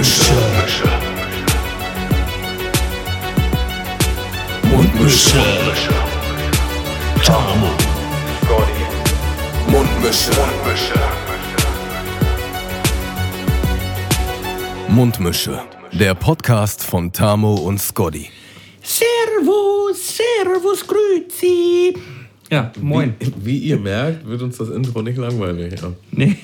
Mundmische. Mundmische. Tamo. Mundmische. Mundmische. Der Podcast von Tamo und Scotty. Servus, Servus, Grüezi. Ja, moin. Wie, wie ihr merkt, wird uns das Intro nicht langweilig. Ja. Nee.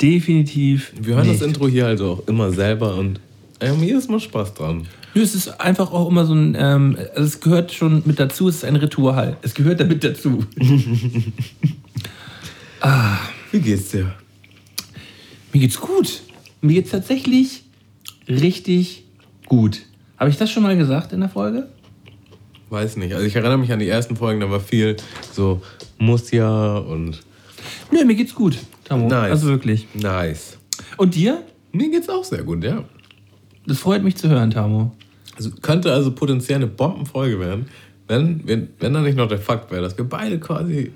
Definitiv. Wir hören nicht. das Intro hier also auch immer selber und äh, mir ist mal Spaß dran. Nö, Es ist einfach auch immer so ein, ähm, also es gehört schon mit dazu, es ist ein Ritual. Es gehört damit dazu. Wie geht's dir? Mir geht's gut. Mir geht's tatsächlich richtig gut. Habe ich das schon mal gesagt in der Folge? Weiß nicht. Also ich erinnere mich an die ersten Folgen, da war viel so muss ja und Nö, mir geht's gut, Tamo. Nice. Also wirklich. nice. Und dir? Mir geht's auch sehr gut, ja. Das freut mich zu hören, Tamo. Also könnte also potenziell eine Bombenfolge werden, wenn, wenn, wenn da nicht noch der Fakt wäre, dass wir beide quasi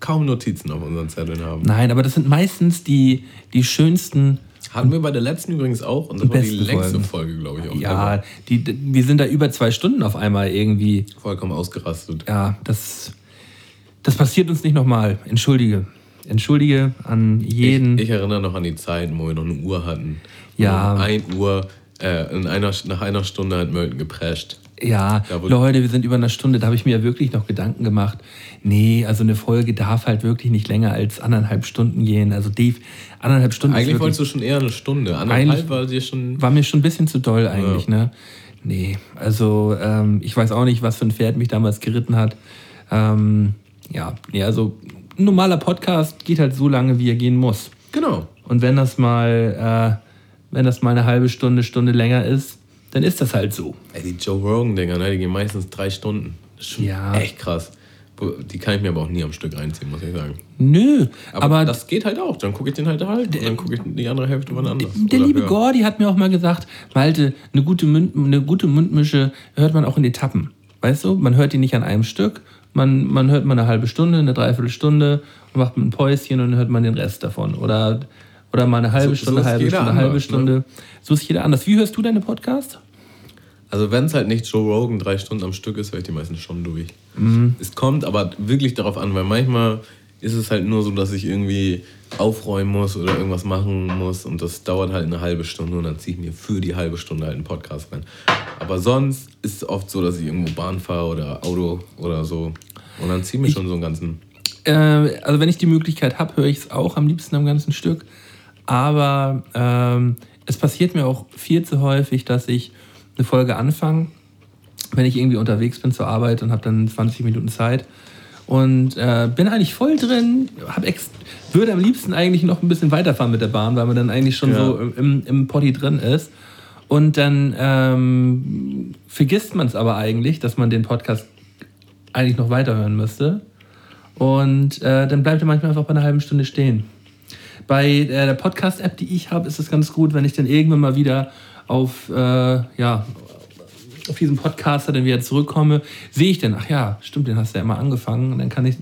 kaum Notizen auf unseren Zetteln haben. Nein, aber das sind meistens die, die schönsten Hatten wir bei der letzten übrigens auch und das war die längste Folgen. Folge, glaube ich. Auch Ja, die, die, wir sind da über zwei Stunden auf einmal irgendwie. Vollkommen ausgerastet. Ja, das, das passiert uns nicht nochmal. Entschuldige. Entschuldige an jeden. Ich, ich erinnere noch an die Zeiten, wo wir noch eine Uhr hatten. Ja. Um 1 Uhr, äh, in einer, nach einer Stunde hat Mölten geprescht. ja, Ja, Leute, wir sind über eine Stunde. Da habe ich mir ja wirklich noch Gedanken gemacht. Nee, also eine Folge darf halt wirklich nicht länger als anderthalb Stunden gehen. Also Dave, anderthalb Stunden Eigentlich wolltest du schon eher eine Stunde. Anderthalb war dir schon. war mir schon ein bisschen zu doll eigentlich, ne? Nee, also ähm, ich weiß auch nicht, was für ein Pferd mich damals geritten hat. Ähm, ja, nee, also ein normaler Podcast geht halt so lange, wie er gehen muss. Genau. Und wenn das mal, äh, wenn das mal eine halbe Stunde, Stunde länger ist, dann ist das halt so. Ey, die Joe Rogan-Dinger, ne, die gehen meistens drei Stunden. Das ist schon Ja. echt krass. Die kann ich mir aber auch nie am Stück reinziehen, muss ich sagen. Nö, Aber, aber, das geht halt auch. Dann gucke ich den halt halt und dann gucke ich die andere Hälfte wann anders. der Oder liebe höre. Gordy hat mir auch mal gesagt, Malte, eine gute, Mund, eine gute Mundmische hört man auch in Etappen. Weißt du, man hört die nicht an einem Stück. Man, man hört mal eine halbe Stunde, eine Dreiviertelstunde und macht ein Päuschen und dann hört man den Rest davon. Oder, oder mal eine halbe So- so Stunde, ist halbe Stunde, halbe anders, Stunde. ne? So ist jeder anders. Wie hörst du deine Podcast? Also wenn es halt nicht Joe Rogan drei Stunden am Stück ist, höre ich die meisten schon durch. Mhm. Es kommt aber wirklich darauf an, weil manchmal ist es halt nur so, dass ich irgendwie aufräumen muss oder irgendwas machen muss und das dauert halt eine halbe Stunde und dann ziehe ich mir für die halbe Stunde halt einen Podcast rein. Aber sonst ist es oft so, dass ich irgendwo Bahn fahre oder Auto oder so und dann ziehe ich mir schon so einen ganzen... Äh, also wenn ich die Möglichkeit habe, höre ich es auch am liebsten am ganzen Stück. Aber ähm, es passiert mir auch viel zu häufig, dass ich eine Folge anfange, wenn ich irgendwie unterwegs bin zur Arbeit und habe dann 20 Minuten Zeit und äh, bin eigentlich voll drin, würde am liebsten eigentlich noch ein bisschen weiterfahren mit der Bahn, weil man dann eigentlich schon Ja. so im, im Potti drin ist. Und dann ähm, vergisst man es aber eigentlich, dass man den Podcast eigentlich noch weiterhören müsste. Und äh, dann bleibt er manchmal einfach bei einer halben Stunde stehen. Bei äh, der Podcast-App, die ich habe, ist es ganz gut, wenn ich dann irgendwann mal wieder auf, äh, ja, auf diesen Podcaster dann wieder zurückkomme, sehe ich dann, ach ja, stimmt, den hast du ja immer angefangen. Und dann kann ich,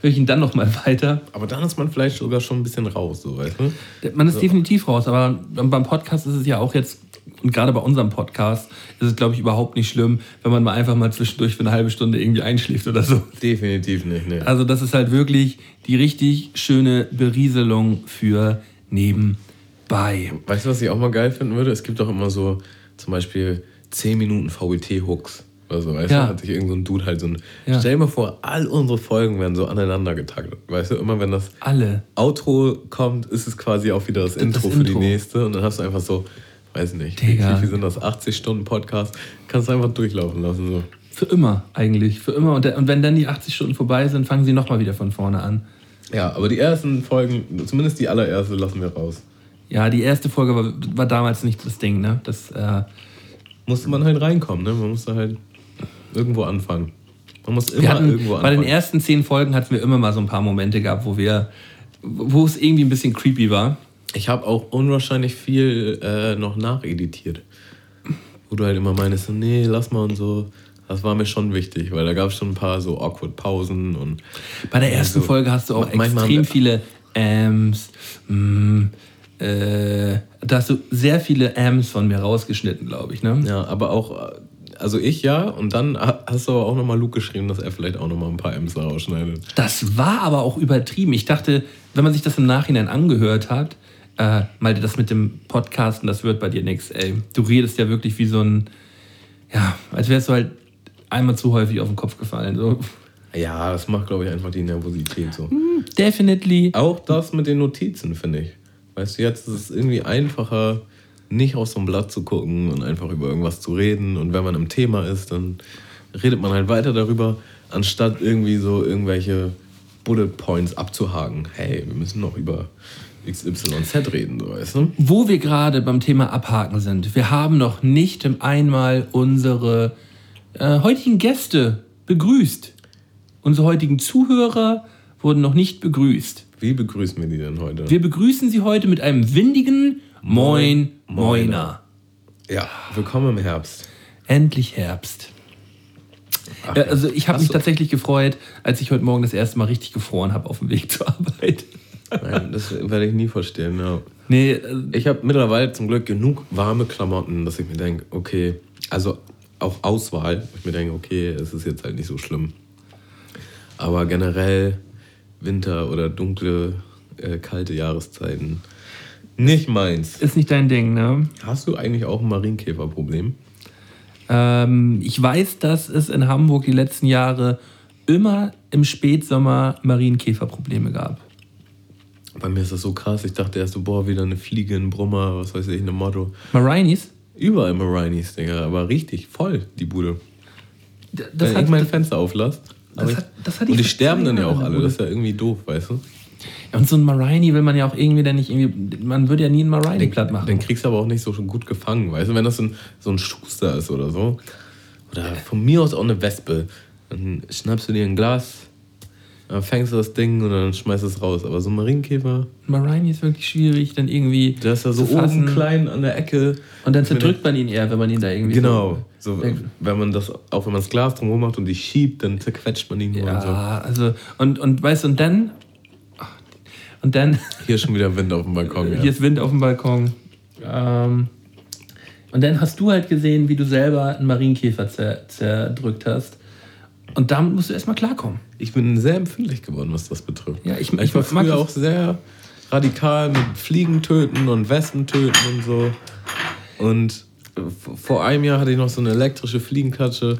höre ich ihn dann nochmal weiter. Aber dann ist man vielleicht sogar schon ein bisschen raus, so weißt du? Man ist definitiv raus, aber beim Podcast ist es ja auch jetzt, und gerade bei unserem Podcast, ist es, glaube ich, überhaupt nicht schlimm, wenn man mal einfach mal zwischendurch für eine halbe Stunde irgendwie einschläft oder so. Definitiv nicht, ne. Also das ist halt wirklich die richtig schöne Berieselung für nebenbei. Weißt du, was ich auch mal geil finden würde? Es gibt doch immer so zum Beispiel 10 Minuten VLT-Hooks. Oder so, weißt Ja. du? Hat sich irgend so ein Dude halt so ein. Ja. Stell dir mal vor, all unsere Folgen werden so aneinander getaktet. Weißt du, immer wenn das Alle. Outro kommt, ist es quasi auch wieder das, Intro für die nächste. Und dann hast du einfach so, weiß nicht, wie, Digga. wie viel sind das? 80 Stunden Podcast. Kannst du einfach durchlaufen lassen. So. Für immer eigentlich. Für immer. Und, und wenn dann die 80 Stunden vorbei sind, fangen sie nochmal wieder von vorne an. Ja, aber die ersten Folgen, zumindest die allererste, lassen wir raus. Ja, die erste Folge war, war damals nicht das Ding, ne? Das, äh, Musste man halt reinkommen, ne? Man musste halt irgendwo anfangen. Man muss immer hatten, irgendwo bei den anfangen. ersten zehn Folgen hatten wir immer mal so ein paar Momente gehabt, wo wir, wo es irgendwie ein bisschen creepy war. Ich habe auch unwahrscheinlich viel äh, noch nacheditiert. Wo du halt immer meinst, so, nee, lass mal und so. Das war mir schon wichtig, weil da gab es schon ein paar so awkward Pausen und Bei der ersten Also, Folge hast du auch haben extrem viele Äms, mm, Äh, da hast du sehr viele Ams von mir rausgeschnitten, glaube ich. Ne? Ja, aber auch, also ich ja, und dann hast du aber auch nochmal Luke geschrieben, dass er vielleicht auch nochmal ein paar M's rausschneidet. Das war aber auch übertrieben. Ich dachte, wenn man sich das im Nachhinein angehört hat, äh, mal das mit dem Podcasten, das wird bei dir nichts, ey. Du redest ja wirklich wie so ein, ja, als wärst du halt einmal zu häufig auf den Kopf gefallen. So. Ja, das macht, glaube ich, einfach die Nervosität so. Definitely. Auch das mit den Notizen, finde ich. Weißt du, jetzt ist es irgendwie einfacher, nicht aus so einem Blatt zu gucken und einfach über irgendwas zu reden. Und wenn man im Thema ist, dann redet man halt weiter darüber, anstatt irgendwie so irgendwelche Bullet Points abzuhaken. Hey, wir müssen noch über XYZ reden, so weißt du? Wo wir gerade beim Thema Abhaken sind, wir haben noch nicht einmal unsere äh, heutigen Gäste begrüßt. Unsere heutigen Zuhörer wurden noch nicht begrüßt. Wie begrüßen wir die denn heute? Wir begrüßen sie heute mit einem windigen Moin Moiner. Ja, willkommen im Herbst. Endlich Herbst. Ach, Ja, also ich habe mich tatsächlich gefreut, als ich heute Morgen das erste Mal richtig gefroren habe auf dem Weg zur Arbeit. Nein, das werde ich nie verstehen, ja. Nee, äh, Ich habe mittlerweile zum Glück genug warme Klamotten, dass ich mir denke, okay, also auch Auswahl, wo ich mir denke, okay, es ist jetzt halt nicht so schlimm. Aber generell Winter oder dunkle, äh, kalte Jahreszeiten, nicht meins. ist nicht dein Ding, ne? Hast du eigentlich auch ein Marienkäferproblem? Ähm, ich weiß, dass es in Hamburg die letzten Jahre immer im Spätsommer Marienkäferprobleme gab. Bei mir ist das so krass. Ich dachte erst so, boah, wieder eine Fliege, ein Brummer, was weiß ich, eine Motto. Marinis? Überall Marinies, Dinger, aber richtig voll, die Bude. D- Wenn ich mein Fenster auflasse. das hat- das ich und die sterben dann ja auch alle. Bude. Das ist ja irgendwie doof, weißt du? Ja, und so ein Marini will man ja auch irgendwie dann nicht irgendwie. Man würde ja nie einen Marini platt machen. Den kriegst du aber auch nicht so schon gut gefangen, weißt du? Wenn das so ein, so ein Schuster ist oder so. Oder von mir aus auch eine Wespe. Dann schnappst du dir ein Glas, dann fängst du das Ding und dann schmeißt es raus. Aber so ein Marienkäfer, Marini ist wirklich schwierig, dann irgendwie. der ist ja so oben klein an der Ecke. Und dann zerdrückt man ihn eher, wenn man ihn da irgendwie. Genau. So, Ja. wenn man das, auch wenn man das Glas drumherum macht und die schiebt, dann zerquetscht man ihn nur und so. Ja, also. Und, und weißt du, und dann. Und dann. Hier ist schon wieder Wind auf dem Balkon. Ja. Hier ist Wind auf dem Balkon. Ähm, und dann hast du halt gesehen, wie du selber einen Marienkäfer zer zerdrückt hast. Und damit musst du erstmal klarkommen. Ich bin sehr empfindlich geworden, was das betrifft. Ja, ich- ich, ich war früher auch sehr radikal mit Fliegen töten und Wespen töten und so. Und vor einem Jahr hatte ich noch so eine elektrische Fliegenklatsche.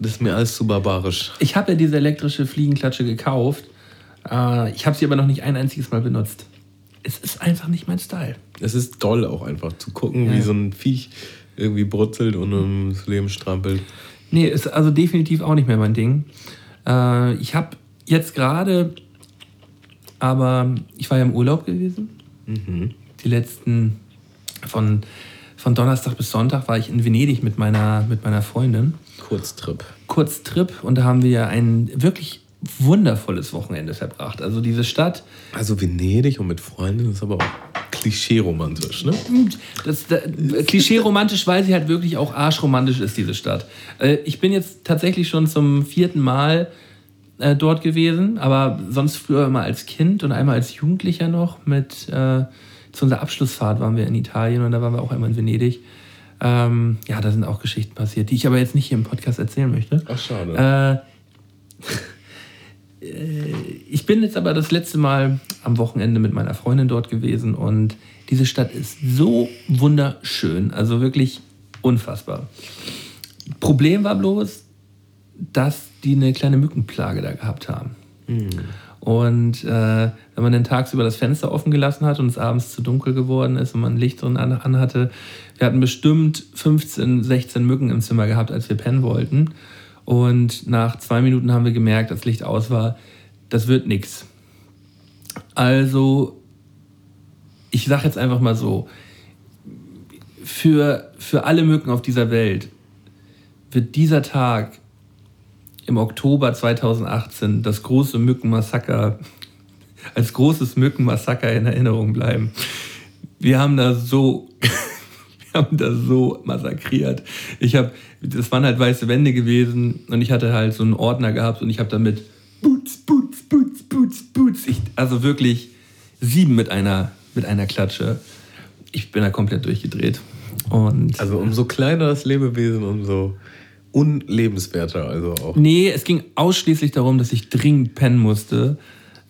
Das ist mir alles zu barbarisch. Ich habe ja diese elektrische Fliegenklatsche gekauft. Äh, ich habe sie aber noch nicht ein einziges Mal benutzt. Es ist einfach nicht mein Style. Es ist toll auch einfach zu gucken, Ja. wie so ein Viech irgendwie brutzelt und ums Leben strampelt. Nee, ist also definitiv auch nicht mehr mein Ding. Äh, ich habe jetzt gerade, aber ich war ja im Urlaub gewesen. Die letzten, von, von Donnerstag bis Sonntag war ich in Venedig mit meiner, mit meiner Freundin. Kurztrip. Kurztrip und da haben wir ein wirklich wundervolles Wochenende verbracht. Also diese Stadt, Also Venedig und mit Freunden ist aber auch klischee-romantisch, ne? Das, da, Klischee-romantisch, weil sie halt wirklich auch arschromantisch ist, diese Stadt. Äh, ich bin jetzt tatsächlich schon zum vierten Mal äh, dort gewesen, aber sonst früher immer als Kind und einmal als Jugendlicher noch. Mit, äh, zu unserer Abschlussfahrt waren wir in Italien und da waren wir auch einmal in Venedig. Ähm, ja, da sind auch Geschichten passiert, die ich aber jetzt nicht hier im Podcast erzählen möchte. Ach, schade. Äh, ich bin jetzt aber das letzte Mal am Wochenende mit meiner Freundin dort gewesen und diese Stadt ist so wunderschön, also wirklich unfassbar. Problem war bloß, dass die eine kleine Mückenplage da gehabt haben. Und äh, wenn man dann tagsüber das Fenster offen gelassen hat und es abends zu dunkel geworden ist und man Licht drin an, an hatte, wir hatten bestimmt 15, 16 Mücken im Zimmer gehabt, als wir pennen wollten. Und nach zwei Minuten haben wir gemerkt, als Licht aus war, das wird nichts. Also, ich sage jetzt einfach mal so, für, für alle Mücken auf dieser Welt wird dieser Tag im Oktober 2018 das große Mückenmassaker als großes Mückenmassaker in Erinnerung bleiben. Wir haben da so, wir haben da so massakriert. Ich habe, das waren halt weiße Wände gewesen und ich hatte halt so einen Ordner gehabt und ich habe damit Boots, Boots, Boots, Boots, Boots. Ich, also wirklich sieben mit einer mit einer Klatsche. Ich bin da komplett durchgedreht. Und Also umso kleiner das Lebewesen, umso unlebenswerter. Also auch. Nee, es ging ausschließlich darum, dass ich dringend pennen musste.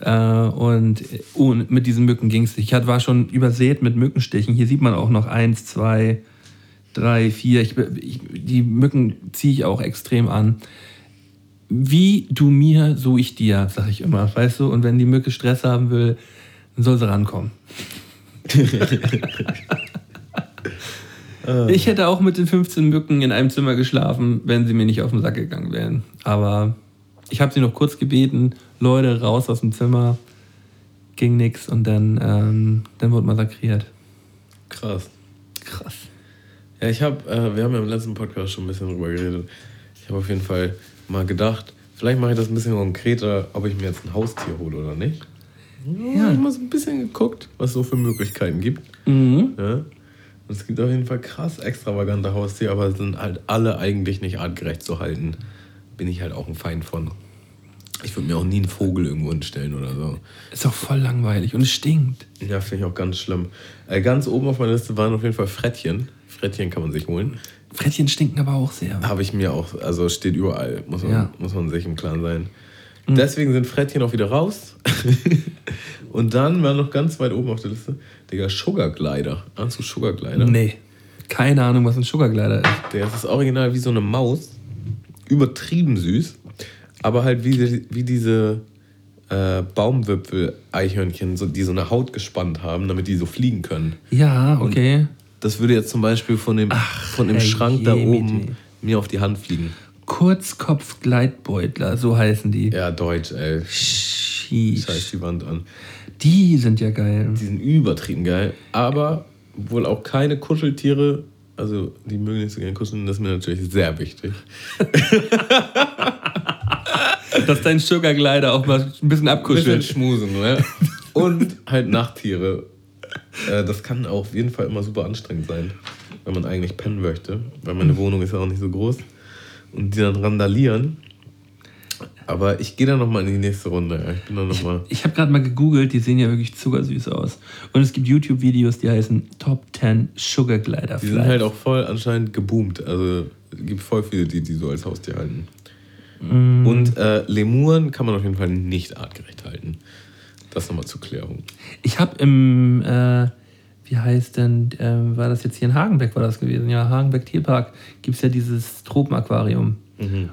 Äh, und ohne, mit diesen Mücken ging es nicht. Ich war schon übersät mit Mückenstichen. Hier sieht man auch noch eins, zwei, drei, vier. Ich, ich, die Mücken ziehe ich auch extrem an. Wie du mir, so ich dir, sag ich immer, weißt du? Und wenn die Mücke Stress haben will, dann soll sie rankommen. Ich hätte auch mit den 15 Mücken in einem Zimmer geschlafen, wenn sie mir nicht auf den Sack gegangen wären. Aber ich habe sie noch kurz gebeten, Leute, raus aus dem Zimmer. Ging nix und dann, ähm, dann wurde massakriert. Krass. Krass. Ja, ich habe, äh, wir haben ja im letzten Podcast schon ein bisschen drüber geredet. Ich habe auf jeden Fall mal gedacht, vielleicht mache ich das ein bisschen konkreter, ob ich mir jetzt ein Haustier hole oder nicht. Ja, ich habe mal so ein bisschen geguckt, was es so für Möglichkeiten gibt. Mhm. Ja. Und es gibt auf jeden Fall krass extravagante Haustiere, aber sind halt alle eigentlich nicht artgerecht zu halten. Bin ich halt auch ein Feind von. Ich würde mir auch nie einen Vogel irgendwo hinstellen oder so. Ist auch voll langweilig und es stinkt. Ja, finde ich auch ganz schlimm. Äh, ganz oben auf meiner Liste waren auf jeden Fall Frettchen. Frettchen kann man sich holen. Frettchen stinken aber auch sehr. Habe ich mir auch, also steht überall, muss man, Ja. muss man sich im Klaren sein. Deswegen sind Frettchen auch wieder raus. Und dann war noch ganz weit oben auf der Liste, Digga, Sugar Glider. Ahnst du Sugar Glider? Nee. Keine Ahnung, was ein Sugarglider ist. Der ist das original wie so eine Maus. Übertrieben süß. Aber halt wie, wie diese äh, Baumwipfel-Eichhörnchen, so, die so eine Haut gespannt haben, damit die so fliegen können. Ja, okay. Das würde jetzt zum Beispiel von dem, von dem Schrank da oben mir auf die Hand fliegen. Kurzkopf-Gleitbeutler, so heißen die. Ja, Deutsch, ey. Sheesh. Scheiß die Wand an. Die sind ja geil. Die sind übertrieben geil. Aber wohl auch keine Kuscheltiere. Also, die mögen nicht so gerne kuscheln. Das ist mir natürlich sehr wichtig. Dass dein Sugarglider auch mal ein bisschen Bisschen abkuschelt. schmusen, ne? Und halt Nachttiere. Äh, das kann auch auf jeden Fall immer super anstrengend sein, wenn man eigentlich pennen möchte. Weil meine Wohnung ist ja auch nicht so groß. Und die dann randalieren. Aber ich gehe dann nochmal in die nächste Runde. Ich bin dann nochmal. Ich habe gerade mal gegoogelt, die sehen ja wirklich zuckersüß aus. Und es gibt YouTube-Videos, die heißen Top 10 Sugar Glider Die sind halt auch voll anscheinend geboomt. Also es gibt voll viele, die die so als Haustier halten. Und äh, Lemuren kann man auf jeden Fall nicht artgerecht halten. Das nochmal zur Klärung. Ich habe im, äh, wie heißt denn, äh, war das jetzt hier in Hagenbeck, war das gewesen? Ja, Hagenbeck Tierpark gibt es ja dieses Tropenaquarium.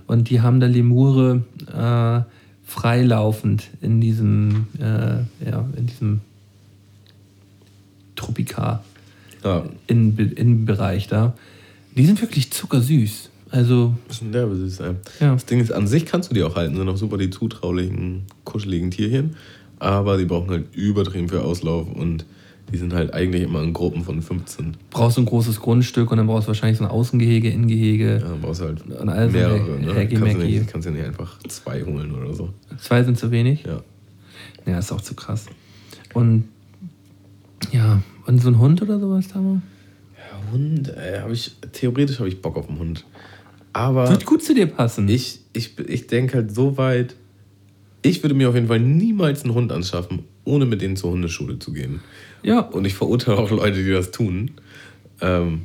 Und die haben da Lemure äh, freilaufend in diesem, äh, ja, in diesem Tropikar. Ja, in, Innenbereich da. Die sind wirklich zuckersüß. Also, bisschen derbe süß sein. Ja. Das Ding ist, an sich kannst du die auch halten. Sind auch super die zutraulichen, kuscheligen Tierchen. Aber die brauchen halt übertrieben viel Auslauf und die sind halt eigentlich immer in Gruppen von 15. brauchst du ein großes Grundstück und dann brauchst du wahrscheinlich so ein Außengehege, Innengehege. Ja, dann brauchst du halt Und also mehrere. Ne? Hacky Kannst, du nicht, kannst du nicht einfach zwei holen oder so. Zwei sind zu wenig. Ja. Ja, ist auch zu krass. Und ja, und so ein Hund oder sowas da mal? Ja, Hund, äh, hab ich, theoretisch habe ich Bock auf einen Hund. Aber Wird gut zu dir passen. ich, ich, ich denke halt so weit, ich würde mir auf jeden Fall niemals einen Hund anschaffen, ohne mit denen zur Hundeschule zu gehen. ja, Und ich verurteile auch Leute, die das tun. Ähm,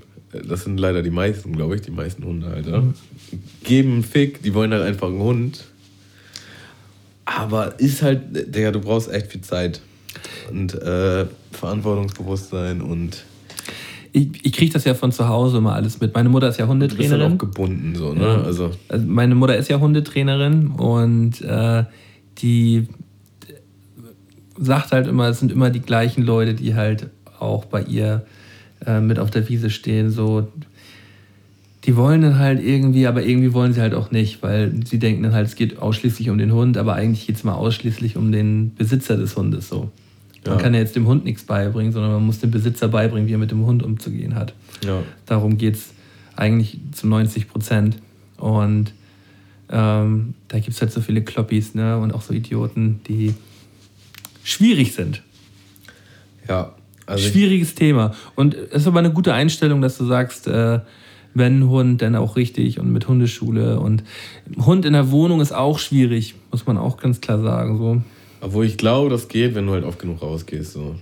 das sind leider die meisten, glaube ich, die meisten Hundehalter. Geben einen Fick, die wollen halt einfach einen Hund. Aber ist halt, Digga, du brauchst echt viel Zeit. Und äh, Verantwortungsbewusstsein und ich, ich kriege das ja von zu Hause immer alles mit. Meine Mutter ist ja du bist halt Hundetrainerin. auch gebunden, so, ne? Ja. Also, Also meine Mutter ist ja Hundetrainerin und äh, die sagt halt immer, es sind immer die gleichen Leute, die halt auch bei ihr äh, mit auf der Wiese stehen. So, die wollen dann halt irgendwie, aber irgendwie wollen sie halt auch nicht, weil sie denken dann halt, es geht ausschließlich um den Hund, aber eigentlich geht es mal ausschließlich um den Besitzer des Hundes. So. Man Ja. kann ja jetzt dem Hund nichts beibringen, sondern man muss dem Besitzer beibringen, wie er mit dem Hund umzugehen hat. ja. Darum geht es eigentlich zu 90 Prozent. Und ähm, da gibt es halt so viele Kloppis ne? und auch so Idioten, die schwierig sind. Ja, also Schwieriges Thema. Und es ist aber eine gute Einstellung, dass du sagst, äh, wenn Hund, dann auch richtig und mit Hundeschule. Und Hund in der Wohnung ist auch schwierig, muss man auch ganz klar sagen. So. Obwohl ich glaube, das geht, wenn du halt oft genug rausgehst. So.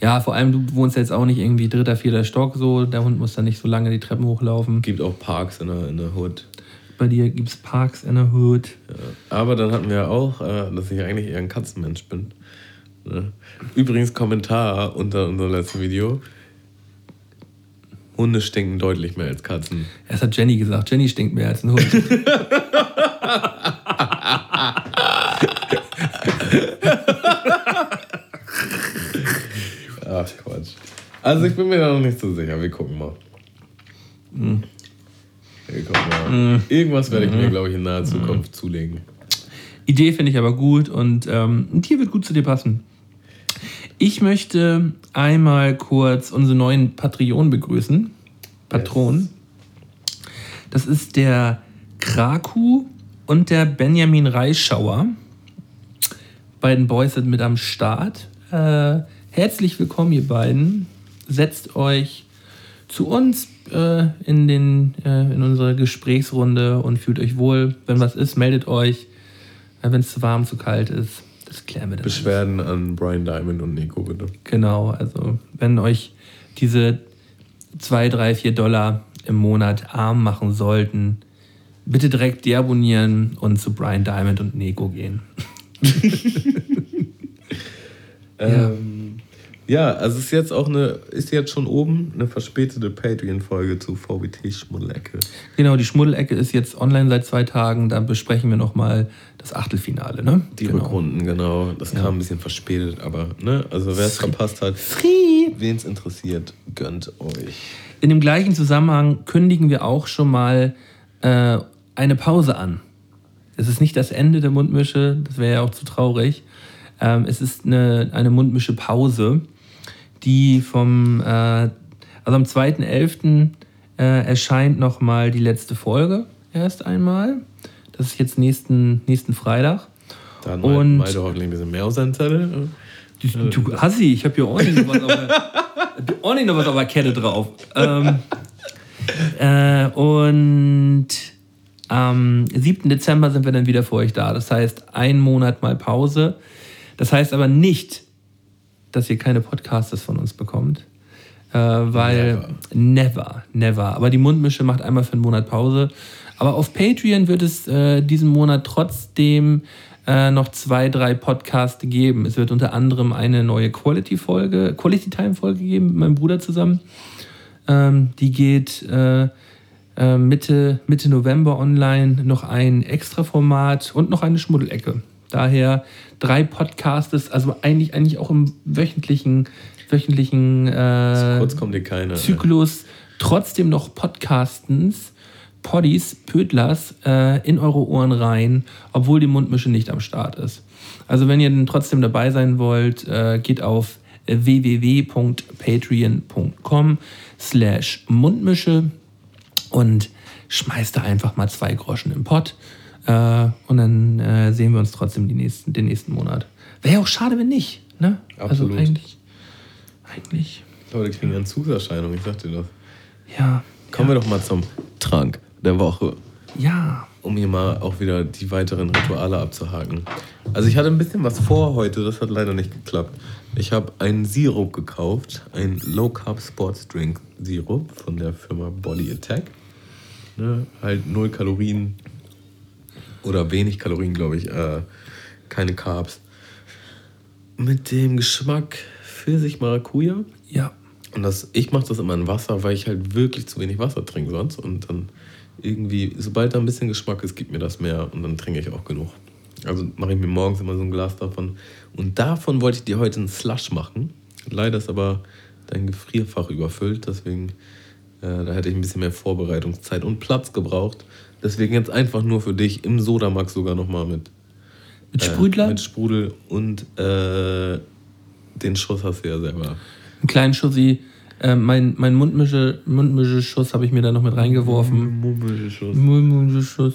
Ja, vor allem, du wohnst jetzt auch nicht irgendwie dritter, vierter Stock so. Der Hund muss dann nicht so lange die Treppen hochlaufen. Gibt auch Parks in der, in der Hood. Bei dir gibt es Parks in der Hood. Aber dann hatten wir auch, äh, dass ich eigentlich eher ein Katzenmensch bin. Ne? Übrigens, Kommentar unter unserem letzten Video. Hunde stinken deutlich mehr als Katzen. Das hat Jenny gesagt. Jenny stinkt mehr als ein Hund. Ach Quatsch. Also ich bin mir da noch nicht so sicher. Wir gucken mal. Mhm. Gucken mal. Irgendwas werde ich mir, glaube ich, in naher Zukunft zulegen. Idee finde ich aber gut und ähm, ein Tier wird gut zu dir passen. Ich möchte einmal kurz unsere neuen Patreon begrüßen. Patron. Das ist der Kraku und der Benjamin Reischauer. Beiden Boys sind mit am Start. Äh, herzlich willkommen, ihr beiden. Setzt euch zu uns äh, in, den, äh, in unsere Gesprächsrunde und fühlt euch wohl. Wenn was ist, meldet euch. Äh, Wenn es zu warm, zu kalt ist, das klären wir dann. Beschwerden an Brian Diamond und Nico, bitte. Genau, also wenn euch diese 2, 3, 4 Dollar im Monat arm machen sollten, bitte direkt deabonnieren und zu Brian Diamond und Neko gehen. Ähm, ja, also es ist jetzt auch eine, ist jetzt schon oben eine verspätete Patreon-Folge zu VBT Schmuddelecke. Genau, die Schmuddelecke ist jetzt online seit zwei Tagen. Da besprechen wir nochmal das Achtelfinale. Ne? Die genau. Rückrunden, genau. Das kam ein bisschen verspätet, aber ne, also wer es verpasst hat, wen es interessiert, gönnt euch. In dem gleichen Zusammenhang kündigen wir auch schon mal äh, eine Pause an. Es ist nicht das Ende der Mundmische, das wäre ja auch zu traurig. Ähm, es ist eine, eine Mundmische-Pause, die vom, äh, also am 2.11. Äh, erscheint nochmal die letzte Folge erst einmal. Das ist jetzt nächsten, nächsten Freitag. Dann Und- mal du hoffentlich ein bisschen mehr auf seinen Zettel. Du, du Hassi, ich habe hier ordentlich noch was auf der, ordentlich noch was auf der Kette drauf. Ähm, äh, und am 7. Dezember sind wir dann wieder für euch da. Das heißt, ein Monat mal Pause. Das heißt aber nicht, dass ihr keine Podcasts von uns bekommt. Äh, weil never. never, Aber die Mundmische macht einmal für einen Monat Pause. Aber auf Patreon wird es äh, diesen Monat trotzdem äh, noch zwei, drei Podcasts geben. Es wird unter anderem eine neue Quality-Folge, Quality-Time-Folge geben mit meinem Bruder zusammen. Ähm, die geht äh, äh, Mitte, Mitte November online. Noch ein Extra-Format und noch eine Schmuddelecke. Daher drei Podcasts, also eigentlich, eigentlich auch im wöchentlichen, wöchentlichen äh, keiner. Zyklus trotzdem noch Podcastens, Poddies, Pödlers äh, in eure Ohren rein, obwohl die Mundmische nicht am Start ist. Also wenn ihr dann trotzdem dabei sein wollt, äh, geht auf www.patreon.com slash Mundmische und schmeißt da einfach mal zwei Groschen im Pott. Äh, und dann äh, sehen wir uns trotzdem nächsten, den nächsten Monat. Wäre ja auch schade, wenn nicht. Ne? Absolut. Also eigentlich, eigentlich, Leute kriegen Entzugserscheinungen, ich sag dir das. ja. Kommen wir doch mal zum Trank der Woche. Ja, um hier mal auch wieder die weiteren Rituale abzuhaken. Also ich hatte ein bisschen was vor heute, das hat leider nicht geklappt. Ich habe einen Sirup gekauft, einen Low Carb Sports Drink Sirup von der Firma Body Attack. Ne, halt null Kalorien oder wenig Kalorien, glaube ich, äh, keine Carbs. Mit dem Geschmack Pfirsich Maracuja. ja. Und das, ich mache das immer in Wasser, weil ich halt wirklich zu wenig Wasser trinke sonst. Und dann irgendwie, sobald da ein bisschen Geschmack ist, gibt mir das mehr und dann trinke ich auch genug. Also mache ich mir morgens immer so ein Glas davon. Und davon wollte ich dir heute einen Slush machen. Leider ist aber dein Gefrierfach überfüllt, deswegen äh, da hätte ich ein bisschen mehr Vorbereitungszeit und Platz gebraucht. Deswegen jetzt einfach nur für dich im Sodamax sogar nochmal mit, Mit äh, Sprudler, mit Sprudel und äh, den Schuss hast du ja selber. einen kleinen Schussi. Äh, mein mein Mundmische, Mundmische-Schuss habe ich mir da noch mit reingeworfen. Mummelschusss. Mundmische-Schuss.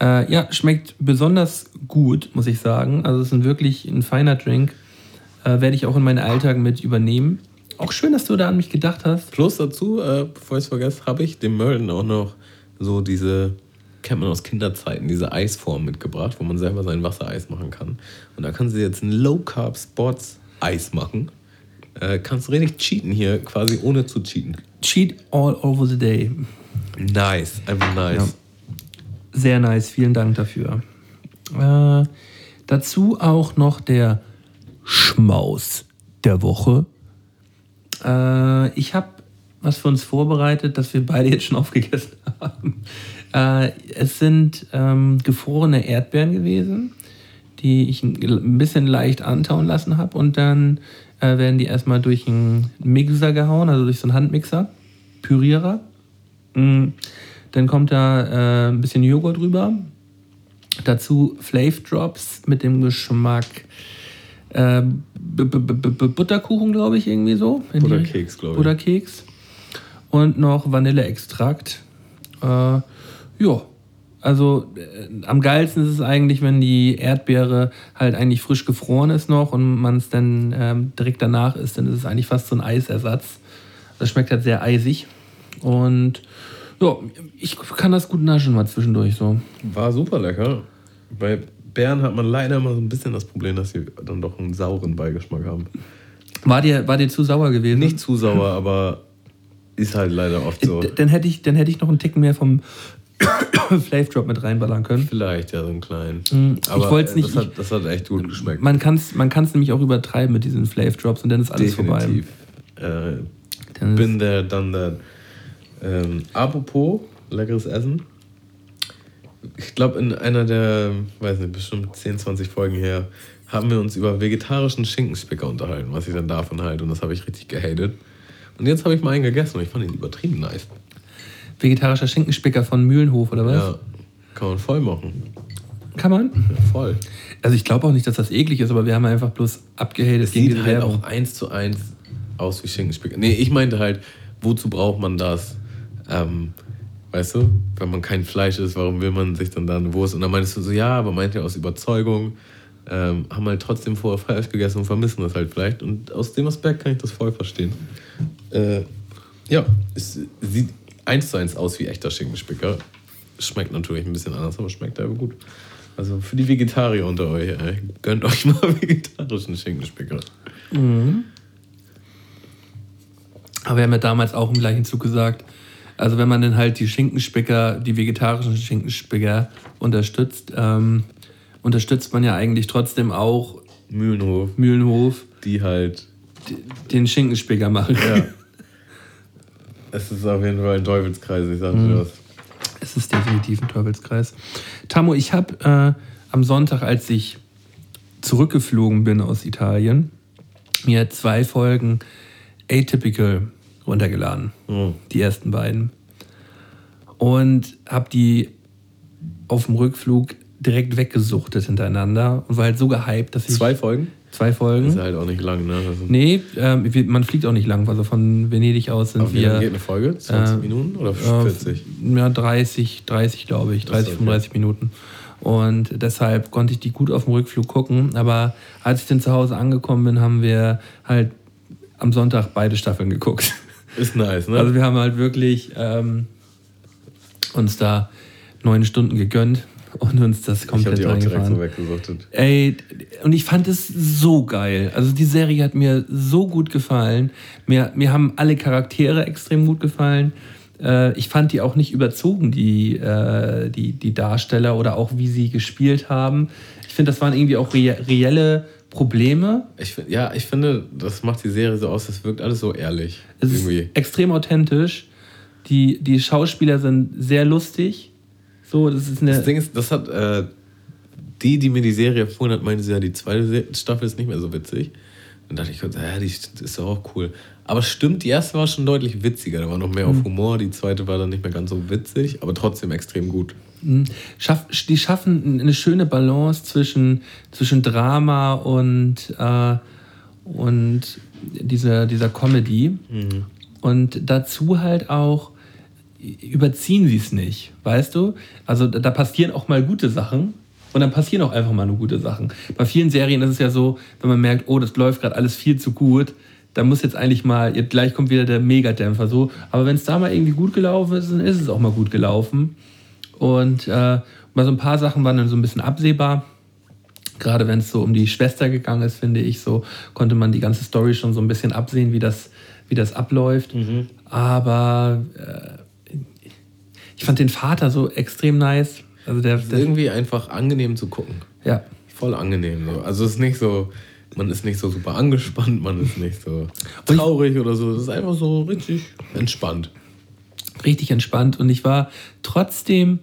Äh, ja, schmeckt besonders gut, muss ich sagen. Also es ist ein wirklich ein feiner Drink. Äh, Werde ich auch in meinen Alltag mit übernehmen. Auch schön, dass du da an mich gedacht hast. Plus dazu, äh, bevor ich es vergesse, habe ich dem Merlin auch noch so diese kennt man aus Kinderzeiten, diese Eisform mitgebracht, wo man selber sein Wassereis machen kann. Und da kann sie jetzt ein Low Carb Sports Eis machen. Äh, kannst richtig cheaten hier, quasi ohne zu cheaten. Cheat all over the day. Nice, einfach nice. Ja. Sehr nice, vielen Dank dafür. Äh, dazu auch noch der Schmaus der Woche. Äh, ich habe was für uns vorbereitet, das wir beide jetzt schon aufgegessen haben. Äh, es sind ähm, gefrorene Erdbeeren gewesen, die ich ein bisschen leicht antauen lassen habe. Und dann äh, werden die erstmal durch einen Mixer gehauen, also durch so einen Handmixer, Pürierer. Mm. Dann kommt da äh, ein bisschen Joghurt drüber. Dazu Flav Drops mit dem Geschmack äh, Butterkuchen, glaube ich, irgendwie so. Butterkeks, glaube ich. Butterkeks. Und noch Vanilleextrakt. Äh, ja, also äh, am geilsten ist es eigentlich, wenn die Erdbeere halt eigentlich frisch gefroren ist noch und man es dann ähm, direkt danach isst, dann ist es eigentlich fast so ein Eisersatz. Das schmeckt halt sehr eisig. Und ja, ich kann das gut naschen mal zwischendurch so. War super lecker. Bei Beeren hat man leider immer so ein bisschen das Problem, dass sie dann doch einen sauren Beigeschmack haben. War dir, war dir zu sauer gewesen? Nicht zu sauer, aber ist halt leider oft so. Dann hätte ich, dann hätte ich noch einen Ticken mehr vom Flav Drop mit reinballern können. Vielleicht, ja, so einen kleinen. Mm, aber ich wollte nicht. Das hat, das hat echt gut geschmeckt. Man kann es man kann's nämlich auch übertreiben mit diesen Flav Drops und dann ist alles Definitiv. vorbei. Äh, bin there, done that. Ähm, apropos, leckeres Essen. Ich glaube, in einer der, weiß nicht, bestimmt 10, 20 Folgen her, haben wir uns über vegetarischen Schinkenspicker unterhalten, was ich dann davon halte. Und das habe ich richtig gehatet. Und jetzt habe ich mal einen gegessen und ich fand ihn übertrieben nice. Vegetarischer Schinkenspicker von Mühlenhof, oder was? Ja, kann man voll machen. Kann man? Ja, voll. Also ich glaube auch nicht, dass das eklig ist, aber wir haben einfach bloß abgehatet es sieht halt Werbung. auch eins zu eins aus wie Schinkenspicker. Nee, ich meinte halt, wozu braucht man das? Ähm, weißt du, wenn man kein Fleisch isst, warum will man sich dann da eine Wurst? Und dann meinst du so, ja, aber meint ja aus Überzeugung, ähm, haben halt trotzdem vorher Fleisch gegessen und vermissen das halt vielleicht. Und aus dem Aspekt kann ich das voll verstehen. Äh, ja, es sieht eins zu eins aus wie echter Schinkenspicker. Schmeckt natürlich ein bisschen anders, aber schmeckt aber gut. Also für die Vegetarier unter euch, ey, gönnt euch mal vegetarischen Schinkenspicker. Mhm. Aber wir haben ja damals auch im gleichen Zug gesagt, also wenn man dann halt die Schinkenspicker, die vegetarischen Schinkenspicker unterstützt, ähm, unterstützt man ja eigentlich trotzdem auch Mühlenhof. Mühlenhof. Die halt den Schinkenspicker machen. Ja. Es ist auf jeden Fall ein Teufelskreis, ich sag dir mhm. das. Es ist definitiv ein Teufelskreis. Tamo, ich habe äh, am Sonntag, als ich zurückgeflogen bin aus Italien, mir zwei Folgen Atypical runtergeladen. Mhm. Die ersten beiden. Und habe die auf dem Rückflug direkt weggesuchtet hintereinander und war halt so gehypt, dass ich. Zwei Folgen? Zwei Folgen. Ist halt auch nicht lang, ne? Also nee, ähm, man fliegt auch nicht lang. Also von Venedig aus sind Auf wir. Wie geht eine Folge? 20 äh, Minuten oder 40? Äh, ja, 30, 30 glaube ich. 30, 35 okay. Minuten. Und deshalb konnte ich die gut auf dem Rückflug gucken. Aber als ich dann zu Hause angekommen bin, haben wir halt am Sonntag beide Staffeln geguckt. Ist nice, ne? Also wir haben halt wirklich ähm, uns da neun Stunden gegönnt und uns das komplett ich hab die auch direkt so weggesuchtet. Ey, und ich fand es so geil. Also die Serie hat mir so gut gefallen. Mir, mir haben alle Charaktere extrem gut gefallen. Äh, ich fand die auch nicht überzogen, die, äh, die, die Darsteller oder auch wie sie gespielt haben. Ich finde, das waren irgendwie auch re reelle Probleme. Ich, ja, ich finde, das macht die Serie so aus, das wirkt alles so ehrlich. Es irgendwie. ist extrem authentisch. Die, die Schauspieler sind sehr lustig. So, das ist eine. Das Ding ist, das hat äh, die, die mir die Serie empfohlen hat, meinte sie ja, die zweite Staffel ist nicht mehr so witzig. Dann dachte ich, ja, die ist doch auch cool. Aber stimmt, die erste war schon deutlich witziger. Da war noch mehr mhm. auf Humor. Die zweite war dann nicht mehr ganz so witzig, aber trotzdem extrem gut. Mhm. Schaff, die schaffen eine schöne Balance zwischen, zwischen Drama und, äh, und dieser, dieser Comedy. Mhm. Und dazu halt auch überziehen sie es nicht, weißt du? Also da passieren auch mal gute Sachen und dann passieren auch einfach mal nur gute Sachen. Bei vielen Serien ist es ja so, wenn man merkt, oh, das läuft gerade alles viel zu gut, dann muss jetzt eigentlich mal, jetzt gleich kommt wieder der Megadämpfer so. Aber wenn es da mal irgendwie gut gelaufen ist, dann ist es auch mal gut gelaufen. Und äh, mal so ein paar Sachen waren dann so ein bisschen absehbar. Gerade wenn es so um die Schwester gegangen ist, finde ich, so konnte man die ganze Story schon so ein bisschen absehen, wie das, wie das abläuft. Aber äh, ich fand den Vater so extrem nice. Also der, der irgendwie einfach angenehm zu gucken. ja. Voll angenehm. So. Also es ist nicht so, man ist nicht so super angespannt, man ist nicht so traurig oder so. Es ist einfach so richtig entspannt. richtig entspannt und ich war trotzdem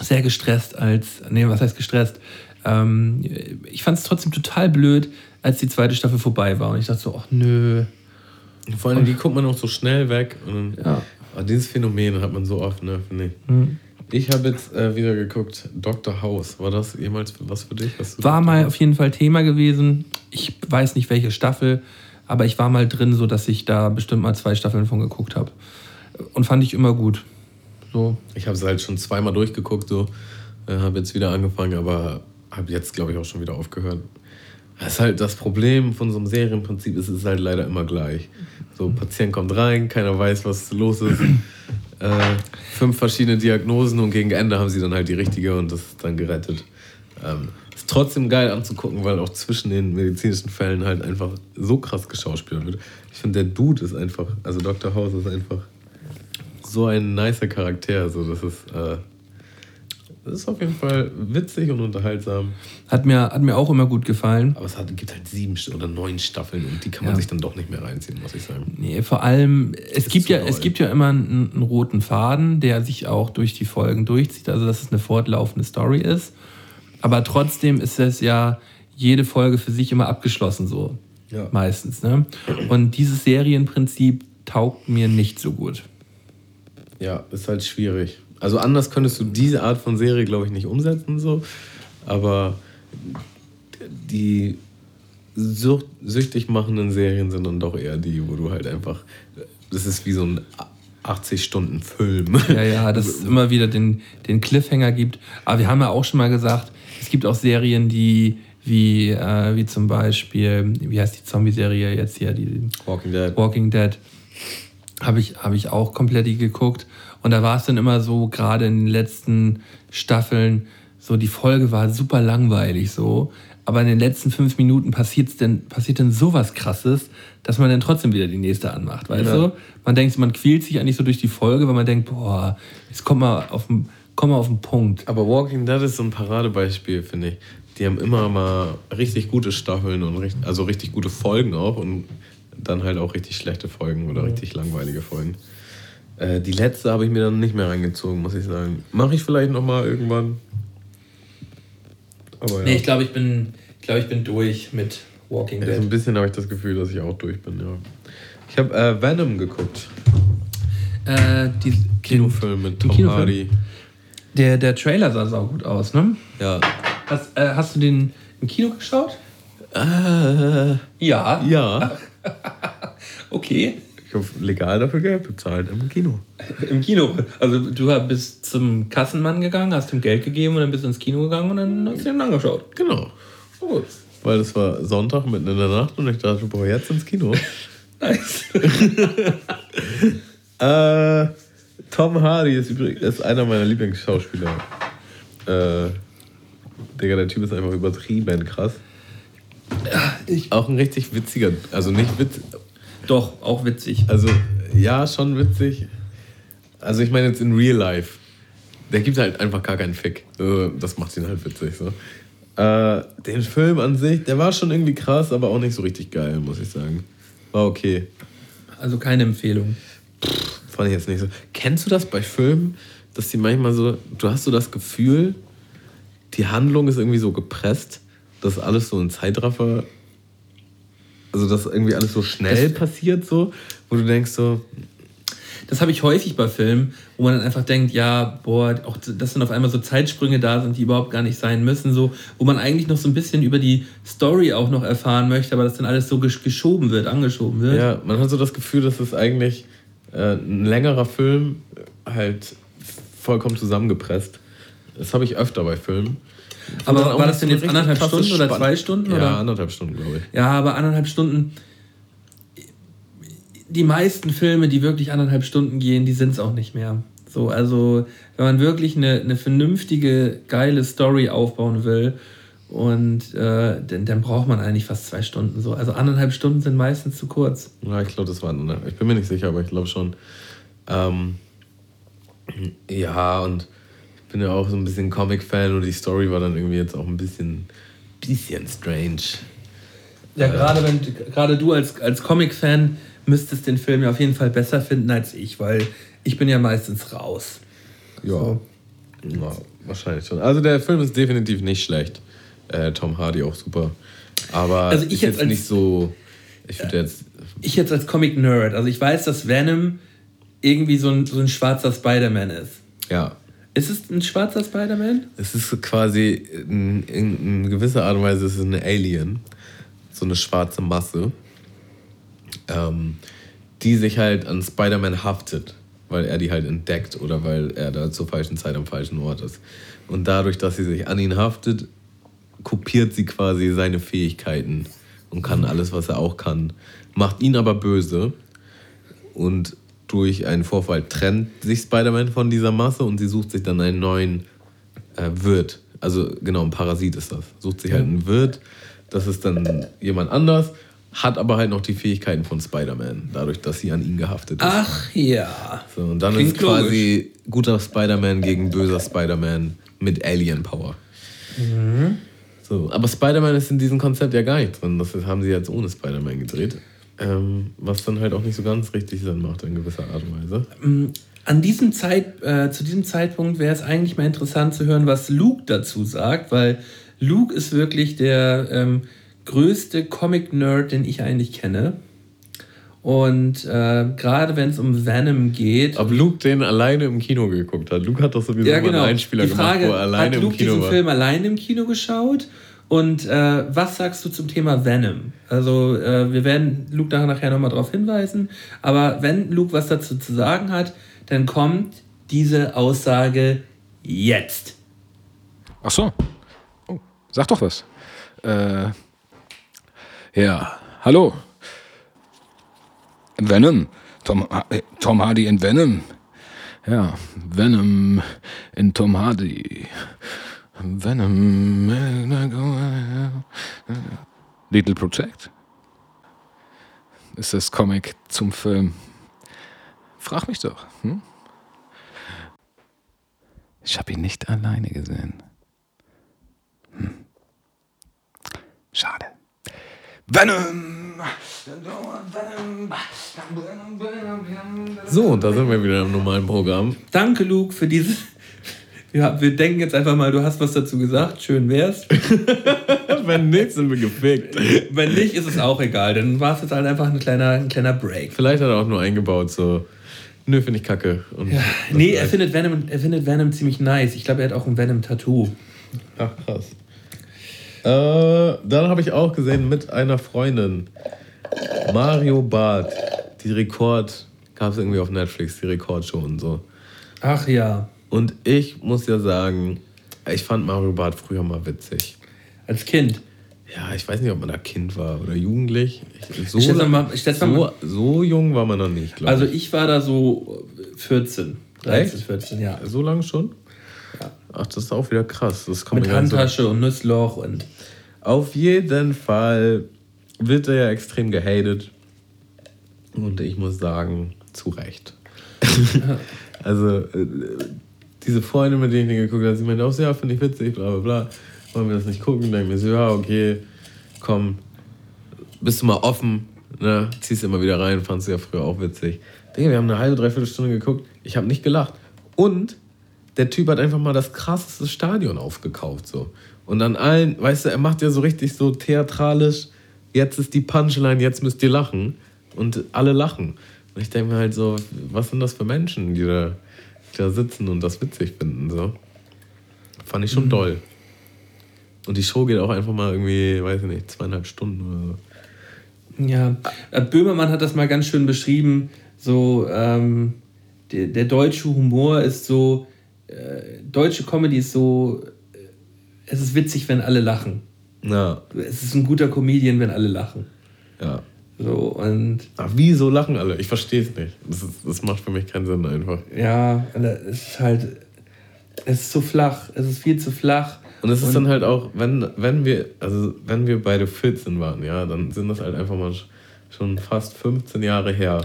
sehr gestresst als, nee, was heißt gestresst? Ähm, ich fand es trotzdem total blöd, als die zweite Staffel vorbei war und ich dachte so, ach nö. Vor allem, die guckt man auch so schnell weg. Und Ja. Aber dieses Phänomen hat man so oft, ne, finde ich. Ich habe jetzt äh, wieder geguckt, Dr. House. War das jemals was für dich? War mal auf jeden Fall Thema gewesen. Ich weiß nicht welche Staffel, aber ich war mal drin, so dass ich da bestimmt mal zwei Staffeln von geguckt habe. Und fand ich immer gut. So, Ich habe es halt schon zweimal durchgeguckt, so. Äh, habe jetzt wieder angefangen, aber habe jetzt, glaube ich, auch schon wieder aufgehört. Das ist halt das Problem von so einem Serienprinzip, es ist halt leider immer gleich. So, Patient kommt rein, keiner weiß, was los ist. äh, fünf verschiedene Diagnosen und gegen Ende haben sie dann halt die richtige und das ist dann gerettet. Ähm, ist trotzdem geil anzugucken, weil auch zwischen den medizinischen Fällen halt einfach so krass geschauspielt wird. Ich finde, der Dude ist einfach, also Dr. House ist einfach so ein nicer Charakter. So, das ist, äh, das ist auf jeden Fall witzig und unterhaltsam. hat mir, hat mir auch immer gut gefallen. Aber es hat, gibt halt sieben oder neun Staffeln und die kann man Ja. sich dann doch nicht mehr reinziehen, muss ich sagen. Nee, vor allem, es gibt, ja, es gibt ja immer einen, einen roten Faden, der sich auch durch die Folgen durchzieht, also dass es eine fortlaufende Story ist. Aber trotzdem ist es ja jede Folge für sich immer abgeschlossen, so Ja. meistens. Ne? Und dieses Serienprinzip taugt mir nicht so gut. Ja, ist halt schwierig. Also anders könntest du diese Art von Serie, glaube ich, nicht umsetzen, so. Aber die sucht, süchtig machenden Serien sind dann doch eher die, wo du halt einfach. Das ist wie so ein 80-Stunden-Film. Ja, ja, dass es immer wieder den, den Cliffhanger gibt. Aber wir haben ja auch schon mal gesagt, es gibt auch Serien, die wie, äh, wie zum Beispiel, wie heißt die Zombie-Serie jetzt hier, die Walking Dead. Walking Dead, habe ich, hab ich auch komplett geguckt. Und da war es dann immer so, gerade in den letzten Staffeln, so die Folge war super langweilig so. Aber in den letzten fünf Minuten passiert's denn, passiert dann sowas krasses, dass man dann trotzdem wieder die nächste anmacht, weißt Ja. du? Man denkt, man quält sich eigentlich so durch die Folge, weil man denkt, boah, jetzt komm mal auf den, komm mal auf den Punkt. Aber Walking Dead ist so ein Paradebeispiel, finde ich. Die haben immer mal richtig gute Staffeln und richtig, also richtig gute Folgen auch und dann halt auch richtig schlechte Folgen oder richtig langweilige Folgen. Äh, die letzte habe ich mir dann nicht mehr reingezogen, muss ich sagen. Mache ich vielleicht noch mal irgendwann. Aber ja. Nee, ich glaube, ich bin, ich glaube, ich bin durch mit Walking Ja, so Dead. ein bisschen habe ich das Gefühl, dass ich auch durch bin, ja. Ich habe äh, Venom geguckt. Äh, die, Kinofilm mit Tom Kinofilm? Hardy. Der, der Trailer sah sau gut aus, ne? Ja. Hast, äh, hast du den im Kino geschaut? Äh, Ja. ja. Okay. Ich habe legal dafür Geld bezahlt im Kino. Im Kino. Also du bist zum Kassenmann gegangen, hast ihm Geld gegeben und dann bist du ins Kino gegangen und dann hast du ihn angeschaut. Genau. Oh, gut. Weil es war Sonntag mitten in der Nacht und ich dachte, boah, jetzt ins Kino. Nice. äh, Tom Hardy ist übrigens ist einer meiner Lieblingsschauspieler. Äh, Digga, der Typ ist einfach übertrieben krass. Ich, Auch ein richtig witziger, also nicht witz, doch, auch witzig. also ja, schon witzig. Also ich meine jetzt in Real Life. Der gibt halt einfach gar keinen Fick. Also, Das macht ihn halt witzig so. Äh, den Film an sich, der war schon irgendwie krass, aber auch nicht so richtig geil, muss ich sagen. War okay. Also keine Empfehlung. Fand ich jetzt nicht so. Kennst du das bei Filmen, dass die manchmal so, du hast so das Gefühl, die Handlung ist irgendwie so gepresst, dass alles so ein Zeitraffer, also dass irgendwie alles so schnell passiert, so, wo du denkst so, Das habe ich häufig bei Filmen, wo man dann einfach denkt, ja, boah, auch dass dann auf einmal so Zeitsprünge da sind, die überhaupt gar nicht sein müssen, so, wo man eigentlich noch so ein bisschen über die Story auch noch erfahren möchte, aber das dann alles so gesch geschoben wird, angeschoben wird. ja, man hat so das Gefühl, dass es eigentlich äh, ein längerer Film halt vollkommen zusammengepresst. Das habe ich öfter bei Filmen. Aber war das denn jetzt anderthalb Stunden oder Spann- zwei Stunden, Ja, oder? anderthalb Stunden, glaube ich. Ja, aber anderthalb Stunden. Die meisten Filme, die wirklich anderthalb Stunden gehen, die sind es auch nicht mehr. So, also, wenn man wirklich eine, eine vernünftige, geile Story aufbauen will, und äh, dann, dann braucht man eigentlich fast zwei Stunden so. Also anderthalb Stunden sind meistens zu kurz. Ja, ich glaube, das waren. Ich bin mir nicht sicher, aber ich glaube schon. Ähm, ja, und bin ja auch so ein bisschen Comic-Fan und die Story war dann irgendwie jetzt auch ein bisschen, bisschen strange. Ja, gerade wenn gerade du als, als Comic-Fan müsstest den Film ja auf jeden Fall besser finden als ich, weil ich bin ja meistens raus. Ja. So. ja wahrscheinlich schon. Also der Film ist definitiv nicht schlecht. Äh, Tom Hardy auch super. Aber also ich jetzt, jetzt nicht so. Ich würde jetzt. Ich jetzt als Comic-Nerd, also ich weiß, dass Venom irgendwie so ein, so ein schwarzer Spider-Man ist. Ja. Ist es ein schwarzer Spider-Man? Es ist quasi in, in, in, gewisser Art und Weise ist es ein Alien. So eine schwarze Masse. Ähm, die sich halt an Spider-Man haftet, weil er die halt entdeckt oder weil er da zur falschen Zeit am falschen Ort ist. Und dadurch, dass sie sich an ihn haftet, kopiert sie quasi seine Fähigkeiten und kann alles, was er auch kann. Macht ihn aber böse und durch einen Vorfall trennt sich Spider-Man von dieser Masse und sie sucht sich dann einen neuen äh, Wirt. Also genau, ein Parasit ist das. Sucht sich halt einen Wirt, das ist dann jemand anders, hat aber halt noch die Fähigkeiten von Spider-Man, dadurch, dass sie an ihn gehaftet ist. Ach ja. So, und dann Klingt ist quasi logisch. guter Spider-Man gegen böser Spider-Man mit Alien-Power. Mhm. So, aber Spider-Man ist in diesem Konzept ja gar nicht drin. Das haben sie jetzt ohne Spider-Man gedreht. Ähm, was dann halt auch nicht so ganz richtig Sinn macht in gewisser Art und Weise. Mm, an diesem Zeit, äh, zu diesem Zeitpunkt wäre es eigentlich mal interessant zu hören, was Luke dazu sagt, weil Luke ist wirklich der ähm, größte Comic-Nerd, den ich eigentlich kenne. Und äh, gerade wenn es um Venom geht. Ob Luke den alleine im Kino geguckt hat. Luke hat doch sowieso ja, genau. mal einen Einspieler Die Frage, gemacht, wo er alleine hat Luke im Kino diesen war. Film alleine im Kino geschaut? Und äh, was sagst du zum Thema Venom? Also, äh, wir werden Luke nachher nochmal darauf hinweisen. Aber wenn Luke was dazu zu sagen hat, dann kommt diese Aussage jetzt. Ach so. Oh, sag doch was. Äh, ja, hallo. Venom. Tom, äh, Tom Hardy in Venom. Ja, Venom in Tom Hardy. Venom. Little Project. Ist das Comic zum Film? Frag mich doch. Hm? Ich habe ihn nicht alleine gesehen. Hm. Schade. Venom! So, und da sind wir wieder im normalen Programm. Danke, Luke, für dieses. Ja, wir denken jetzt einfach mal, du hast was dazu gesagt. Schön wär's. Wenn nicht, sind wir gefickt. Wenn nicht, ist es auch egal. Dann war es jetzt halt einfach ein kleiner, ein kleiner Break. Vielleicht hat er auch nur eingebaut, so. Nö, finde ich kacke. Und ja, nee, er findet, Venom, er findet Venom ziemlich nice. Ich glaube, er hat auch ein Venom-Tattoo. Ach, krass. Äh, dann habe ich auch gesehen mit einer Freundin. Mario Barth. Die Rekord. Gab es irgendwie auf Netflix, die Rekordshow und so. Ach ja. Und ich muss ja sagen, ich fand Mario Barth früher mal witzig. Als Kind? Ja, ich weiß nicht, ob man da Kind war oder jugendlich. Ich, so, ich mal, ich so, so, jung war man noch nicht, glaube ich. Also ich war da so 14. 13, Echt? 14, ja. So lange schon? Ja. Ach, das ist auch wieder krass. Das Mit Handtasche so. und Nussloch und. Auf jeden Fall wird er ja extrem gehatet. Und ich muss sagen, zu Recht. also, äh, diese Freunde, mit denen ich den geguckt habe, sie meinen auch so, ja, finde ich witzig, bla bla bla. Wollen wir das nicht gucken? Dann mir so, ja, okay, komm, bist du mal offen, ne? ziehst immer wieder rein, fandst du ja früher auch witzig. Denke, wir haben eine halbe, dreiviertel Stunde geguckt, ich habe nicht gelacht. Und der Typ hat einfach mal das krasseste Stadion aufgekauft. So. Und an allen, weißt du, er macht ja so richtig so theatralisch, jetzt ist die Punchline, jetzt müsst ihr lachen. Und alle lachen. Und ich denke mir halt so, was sind das für Menschen, die da, da sitzen und das witzig finden. So. Fand ich schon mhm. doll. Und die Show geht auch einfach mal irgendwie, weiß ich nicht, zweieinhalb Stunden oder so. Ja, äh, Böhmermann hat das mal ganz schön beschrieben. So, ähm, der, der deutsche Humor ist so, äh, deutsche Comedy ist so, äh, es ist witzig, wenn alle lachen. Ja. Es ist ein guter Comedian, wenn alle lachen. Ja. So, und Ach, wieso lachen alle? Ich verstehe es nicht. Das, ist, das macht für mich keinen Sinn einfach. ja, und es ist halt, es ist zu flach, es ist viel zu flach. Und es ist dann halt auch, wenn, wenn wir, also wenn wir beide 14 waren, ja, dann sind das halt einfach mal sch- schon fast 15 Jahre her.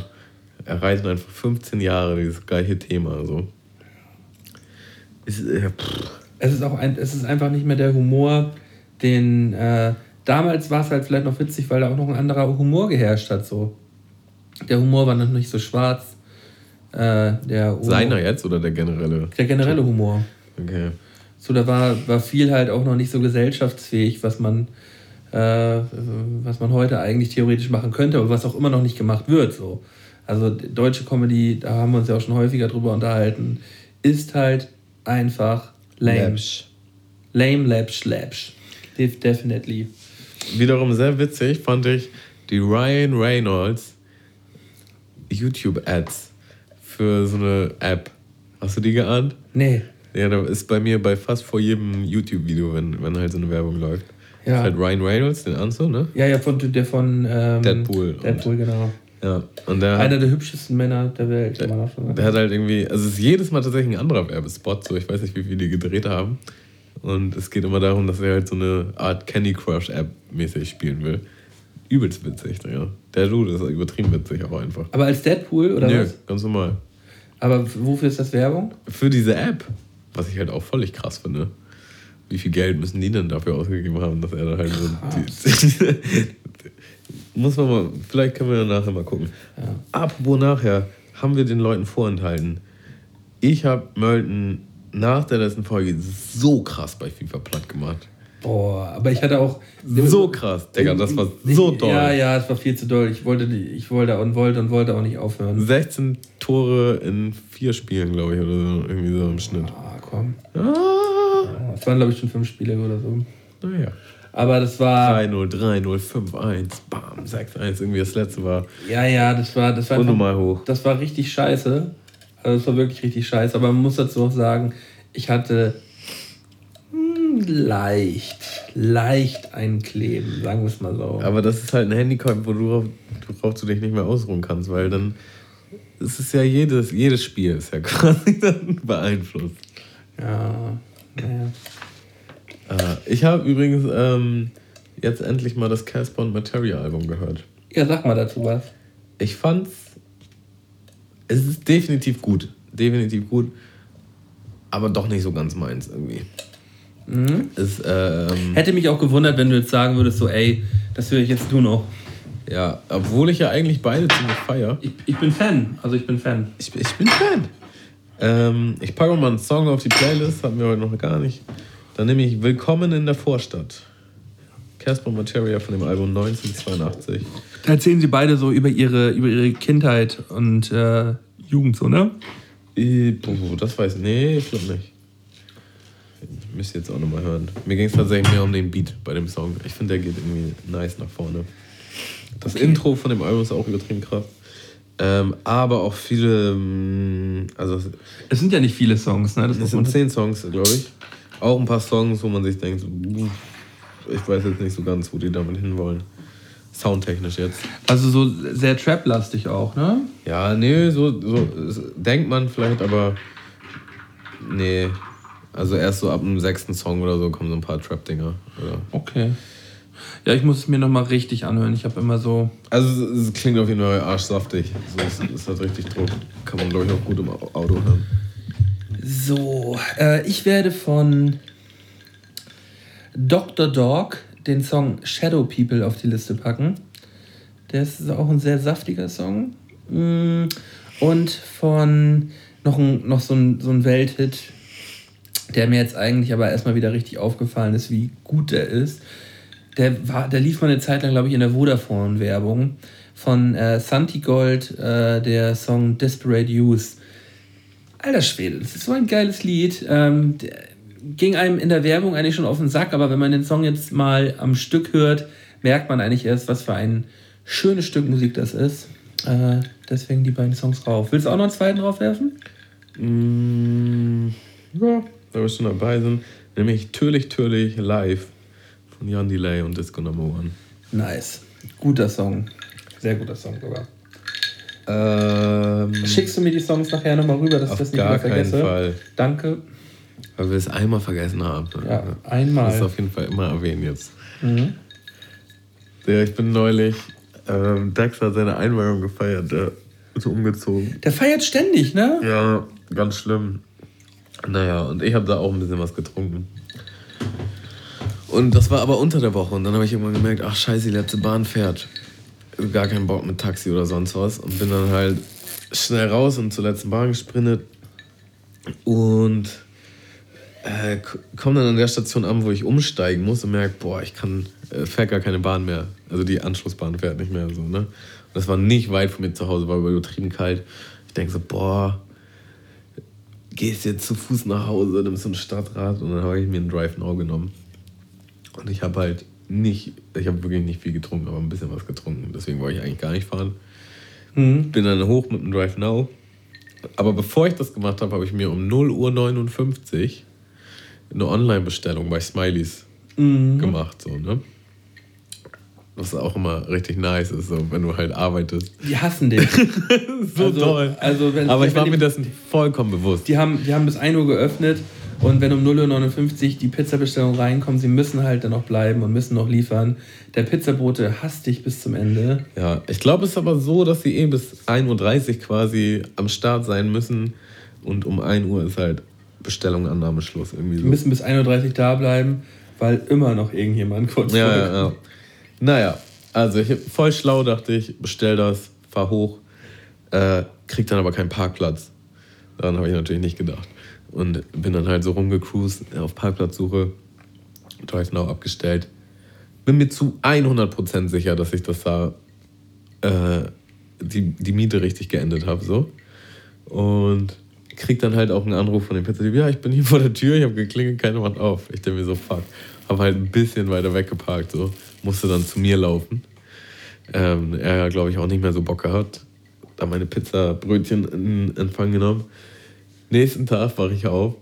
Erreichen einfach 15 Jahre dieses gleiche Thema. So. Ist, äh. Es ist auch ein, es ist einfach nicht mehr der Humor, den äh, damals war es halt vielleicht noch witzig, weil da auch noch ein anderer Humor geherrscht hat. So. Der Humor war noch nicht so schwarz. Äh, der Humor, Seiner jetzt oder der generelle? Der generelle Humor. Okay. So, da war, war viel halt auch noch nicht so gesellschaftsfähig, was man, äh, was man heute eigentlich theoretisch machen könnte, aber was auch immer noch nicht gemacht wird. So. Also deutsche Comedy, da haben wir uns ja auch schon häufiger drüber unterhalten, ist halt einfach lame. Läppsch. Lame, läppsch. Def definitely. Wiederum sehr witzig fand ich die Ryan Reynolds YouTube-Ads für so eine App. Hast du die geahnt? Nee. Ja, da ist bei mir bei fast vor jedem YouTube-Video, wenn, wenn halt so eine Werbung läuft. Ja. Ist halt Ryan Reynolds, den Anzo, ne? Ja, ja, von, der von ähm, Deadpool Deadpool, genau. Ja. Und der, Einer hat, der hübschesten Männer der Welt. sagen. der hat halt irgendwie, also es ist jedes Mal tatsächlich ein anderer Werbespot, so ich weiß nicht, wie viele die gedreht haben. Und es geht immer darum, dass er halt so eine Art Candy Crush App mäßig spielen will. Übelst witzig, ja. Der Dude ist übertrieben witzig auch einfach. Aber als Deadpool oder Nö, was? ganz normal. Aber wofür ist das Werbung? Für diese App, was ich halt auch völlig krass finde. Wie viel Geld müssen die denn dafür ausgegeben haben, dass er da halt so. Muss man mal, vielleicht können wir ja nachher mal gucken. Apropos nachher, haben wir den Leuten vorenthalten. Ich habe Mölten nach der letzten Folge so krass bei FIFA platt gemacht. Boah, aber ich hatte auch. So krass, Digga, das war so toll. Ja, ja, es war viel zu doll. Ich wollte, ich wollte und wollte und wollte auch nicht aufhören. 16 Tore in vier Spielen, glaube ich, oder so, irgendwie so im Schnitt. Ah, komm. Ah, Es waren, glaube ich, schon fünf Spiele oder so. naja. Aber das war. 3-0, 3-0, 5-1, bam, 6-1, irgendwie das letzte war Ja, ja, das war. Das war unnormal hoch. Das war richtig scheiße. Also, das war wirklich richtig scheiße. Aber man muss dazu auch sagen, ich hatte hm, leicht, leicht ein Kleben, sagen wir es mal so. Aber das ist halt ein Handicap, worauf, worauf du dich nicht mehr ausruhen kannst, weil dann es ist ja jedes, jedes Spiel ist ja quasi dann beeinflusst. Ja, naja. Äh, ich habe übrigens ähm, jetzt endlich mal das Casper und Materia Album gehört. Ja, sag mal dazu was. Ich fand's. Es ist definitiv gut. Definitiv gut. Aber doch nicht so ganz meins irgendwie. Es, ähm, Hätte mich auch gewundert, wenn du jetzt sagen würdest, so, ey, das höre ich jetzt nur noch. ja, obwohl ich ja eigentlich beide ziemlich feier. Ich, ich bin Fan, also ich bin Fan. Ich, ich bin Fan. Ähm, ich packe mal einen Song auf die Playlist, hatten wir heute noch gar nicht. Dann nehme ich Willkommen in der Vorstadt. Casper Materia von dem Album 1982. Erzählen sie beide so über ihre, über ihre Kindheit und äh, Jugend, so, ne? Das weiß ich. Nee, ich glaube nicht. Müsst ihr jetzt auch nochmal hören. Mir ging es tatsächlich mehr um den Beat bei dem Song. Ich finde, der geht irgendwie nice nach vorne. Das Intro von dem Album ist auch übertrieben krass. Ähm, aber auch viele, ähm, also Es sind ja nicht viele Songs, ne? Das es sind zehn Songs, glaube ich. Auch ein paar Songs, wo man sich denkt, ich weiß jetzt nicht so ganz, wo die damit hinwollen. Soundtechnisch jetzt. Also so sehr Trap-lastig auch, ne? Ja, nee, so, so denkt man vielleicht, aber nee. Also erst so ab dem sechsten Song oder so kommen so ein paar Trap-Dinger. Okay. Ja, ich muss es mir nochmal richtig anhören. Ich habe immer so. Also es, klingt auf jeden Fall arschsaftig. So, es, es hat richtig Druck. Kann man, glaube ich, auch gut im Au- Auto hören. So, äh, ich werde von Dr. Dog den Song Shadow People auf die Liste packen. Der ist auch ein sehr saftiger Song. Mm, Und von noch, ein, noch so, ein, so ein Welthit, der mir jetzt eigentlich aber erstmal wieder richtig aufgefallen ist, wie gut der ist. Der, war, der lief mal eine Zeit lang, glaube ich, in der Vodafone-Werbung von äh, Santi Gold, äh, der Song Desperate Youth. Alter Schwede, das ist so ein geiles Lied. Ähm, der ging einem in der Werbung eigentlich schon auf den Sack, aber wenn man den Song jetzt mal am Stück hört, merkt man eigentlich erst, was für ein schönes Stück Musik das ist. Äh, deswegen die beiden Songs drauf. Willst du auch noch einen zweiten draufwerfen? Mm, ja, da wir schon dabei sind. Nämlich Türlich, Türlich live von Jan Delay und Disco Number One. Nice. Guter Song. Sehr guter Song sogar. Ähm, Schickst du mir die Songs nachher nochmal rüber, dass ich auf das nicht gar wieder keinen vergesse? Fall. Danke. Weil wir es einmal vergessen haben. Ja, einmal. Das ist auf jeden Fall immer erwähnen jetzt. Mhm. Ja, ich bin neulich, ähm, Dax hat seine Einweihung gefeiert, der ist umgezogen. Der feiert ständig, ne? Ja, ganz schlimm. Naja, und ich habe da auch ein bisschen was getrunken. Und das war aber unter der Woche. Und dann habe ich irgendwann gemerkt, ach scheiße, die letzte Bahn fährt. Gar keinen Bock mit Taxi oder sonst was. Und bin dann halt schnell raus und zur letzten Bahn gesprintet. Und äh, komme dann an der Station an, wo ich umsteigen muss und merke, boah, ich kann, äh, fährt gar keine Bahn mehr. Also die Anschlussbahn fährt nicht mehr so, ne? Und das war nicht weit von mir zu Hause, war übertrieben kalt. Ich denke so, boah, gehst jetzt zu Fuß nach Hause, nimmst ein Stadtrad und dann habe ich mir einen Drive Now genommen. Und ich habe halt nicht, ich habe wirklich nicht viel getrunken, aber ein bisschen was getrunken. Deswegen wollte ich eigentlich gar nicht fahren. Mhm. Bin dann hoch mit dem Drive Now. Aber bevor ich das gemacht habe, habe ich mir um 0 Uhr 59 eine Online-Bestellung bei Smileys Mhm. gemacht. So, ne? Was auch immer richtig nice ist, so, wenn du halt arbeitest. Die hassen dich. So Also- toll. also wenn- Aber ich war mir dessen vollkommen bewusst. Die haben, die haben bis 1 Uhr geöffnet und wenn um 0.59 Uhr die Pizzabestellung reinkommt, sie müssen halt dann noch bleiben und müssen noch liefern. Der Pizzabote hasst dich bis zum Ende. Ja, ich glaube, es ist aber so, dass sie eh bis 1.30 Uhr quasi am Start sein müssen. Und um 1 Uhr ist halt Bestellung, Annahme, Schluss. Irgendwie so. müssen bis 1.30 Uhr da bleiben, weil immer noch irgendjemand kurz Ja, vorher ja, ja. Naja, also ich voll schlau dachte ich, bestell das, fahr hoch, äh, krieg dann aber keinen Parkplatz. Daran habe ich natürlich nicht gedacht. Und bin dann halt so rumgecruised auf Parkplatzsuche, Drive Now abgestellt. Bin mir zu 100% sicher, dass ich das da äh, die, die Miete richtig geendet habe. So. Und krieg dann halt auch einen Anruf von dem Pizzatyp, ja, ich bin hier vor der Tür, ich habe geklingelt, keiner macht auf. Ich denke mir so, fuck. Habe halt ein bisschen weiter weggeparkt, so. Musste dann zu mir laufen. Ähm, er, glaube ich, auch nicht mehr so Bock gehabt. Da meine Pizzabrötchen in Empfang genommen. Nächsten Tag wache ich auf,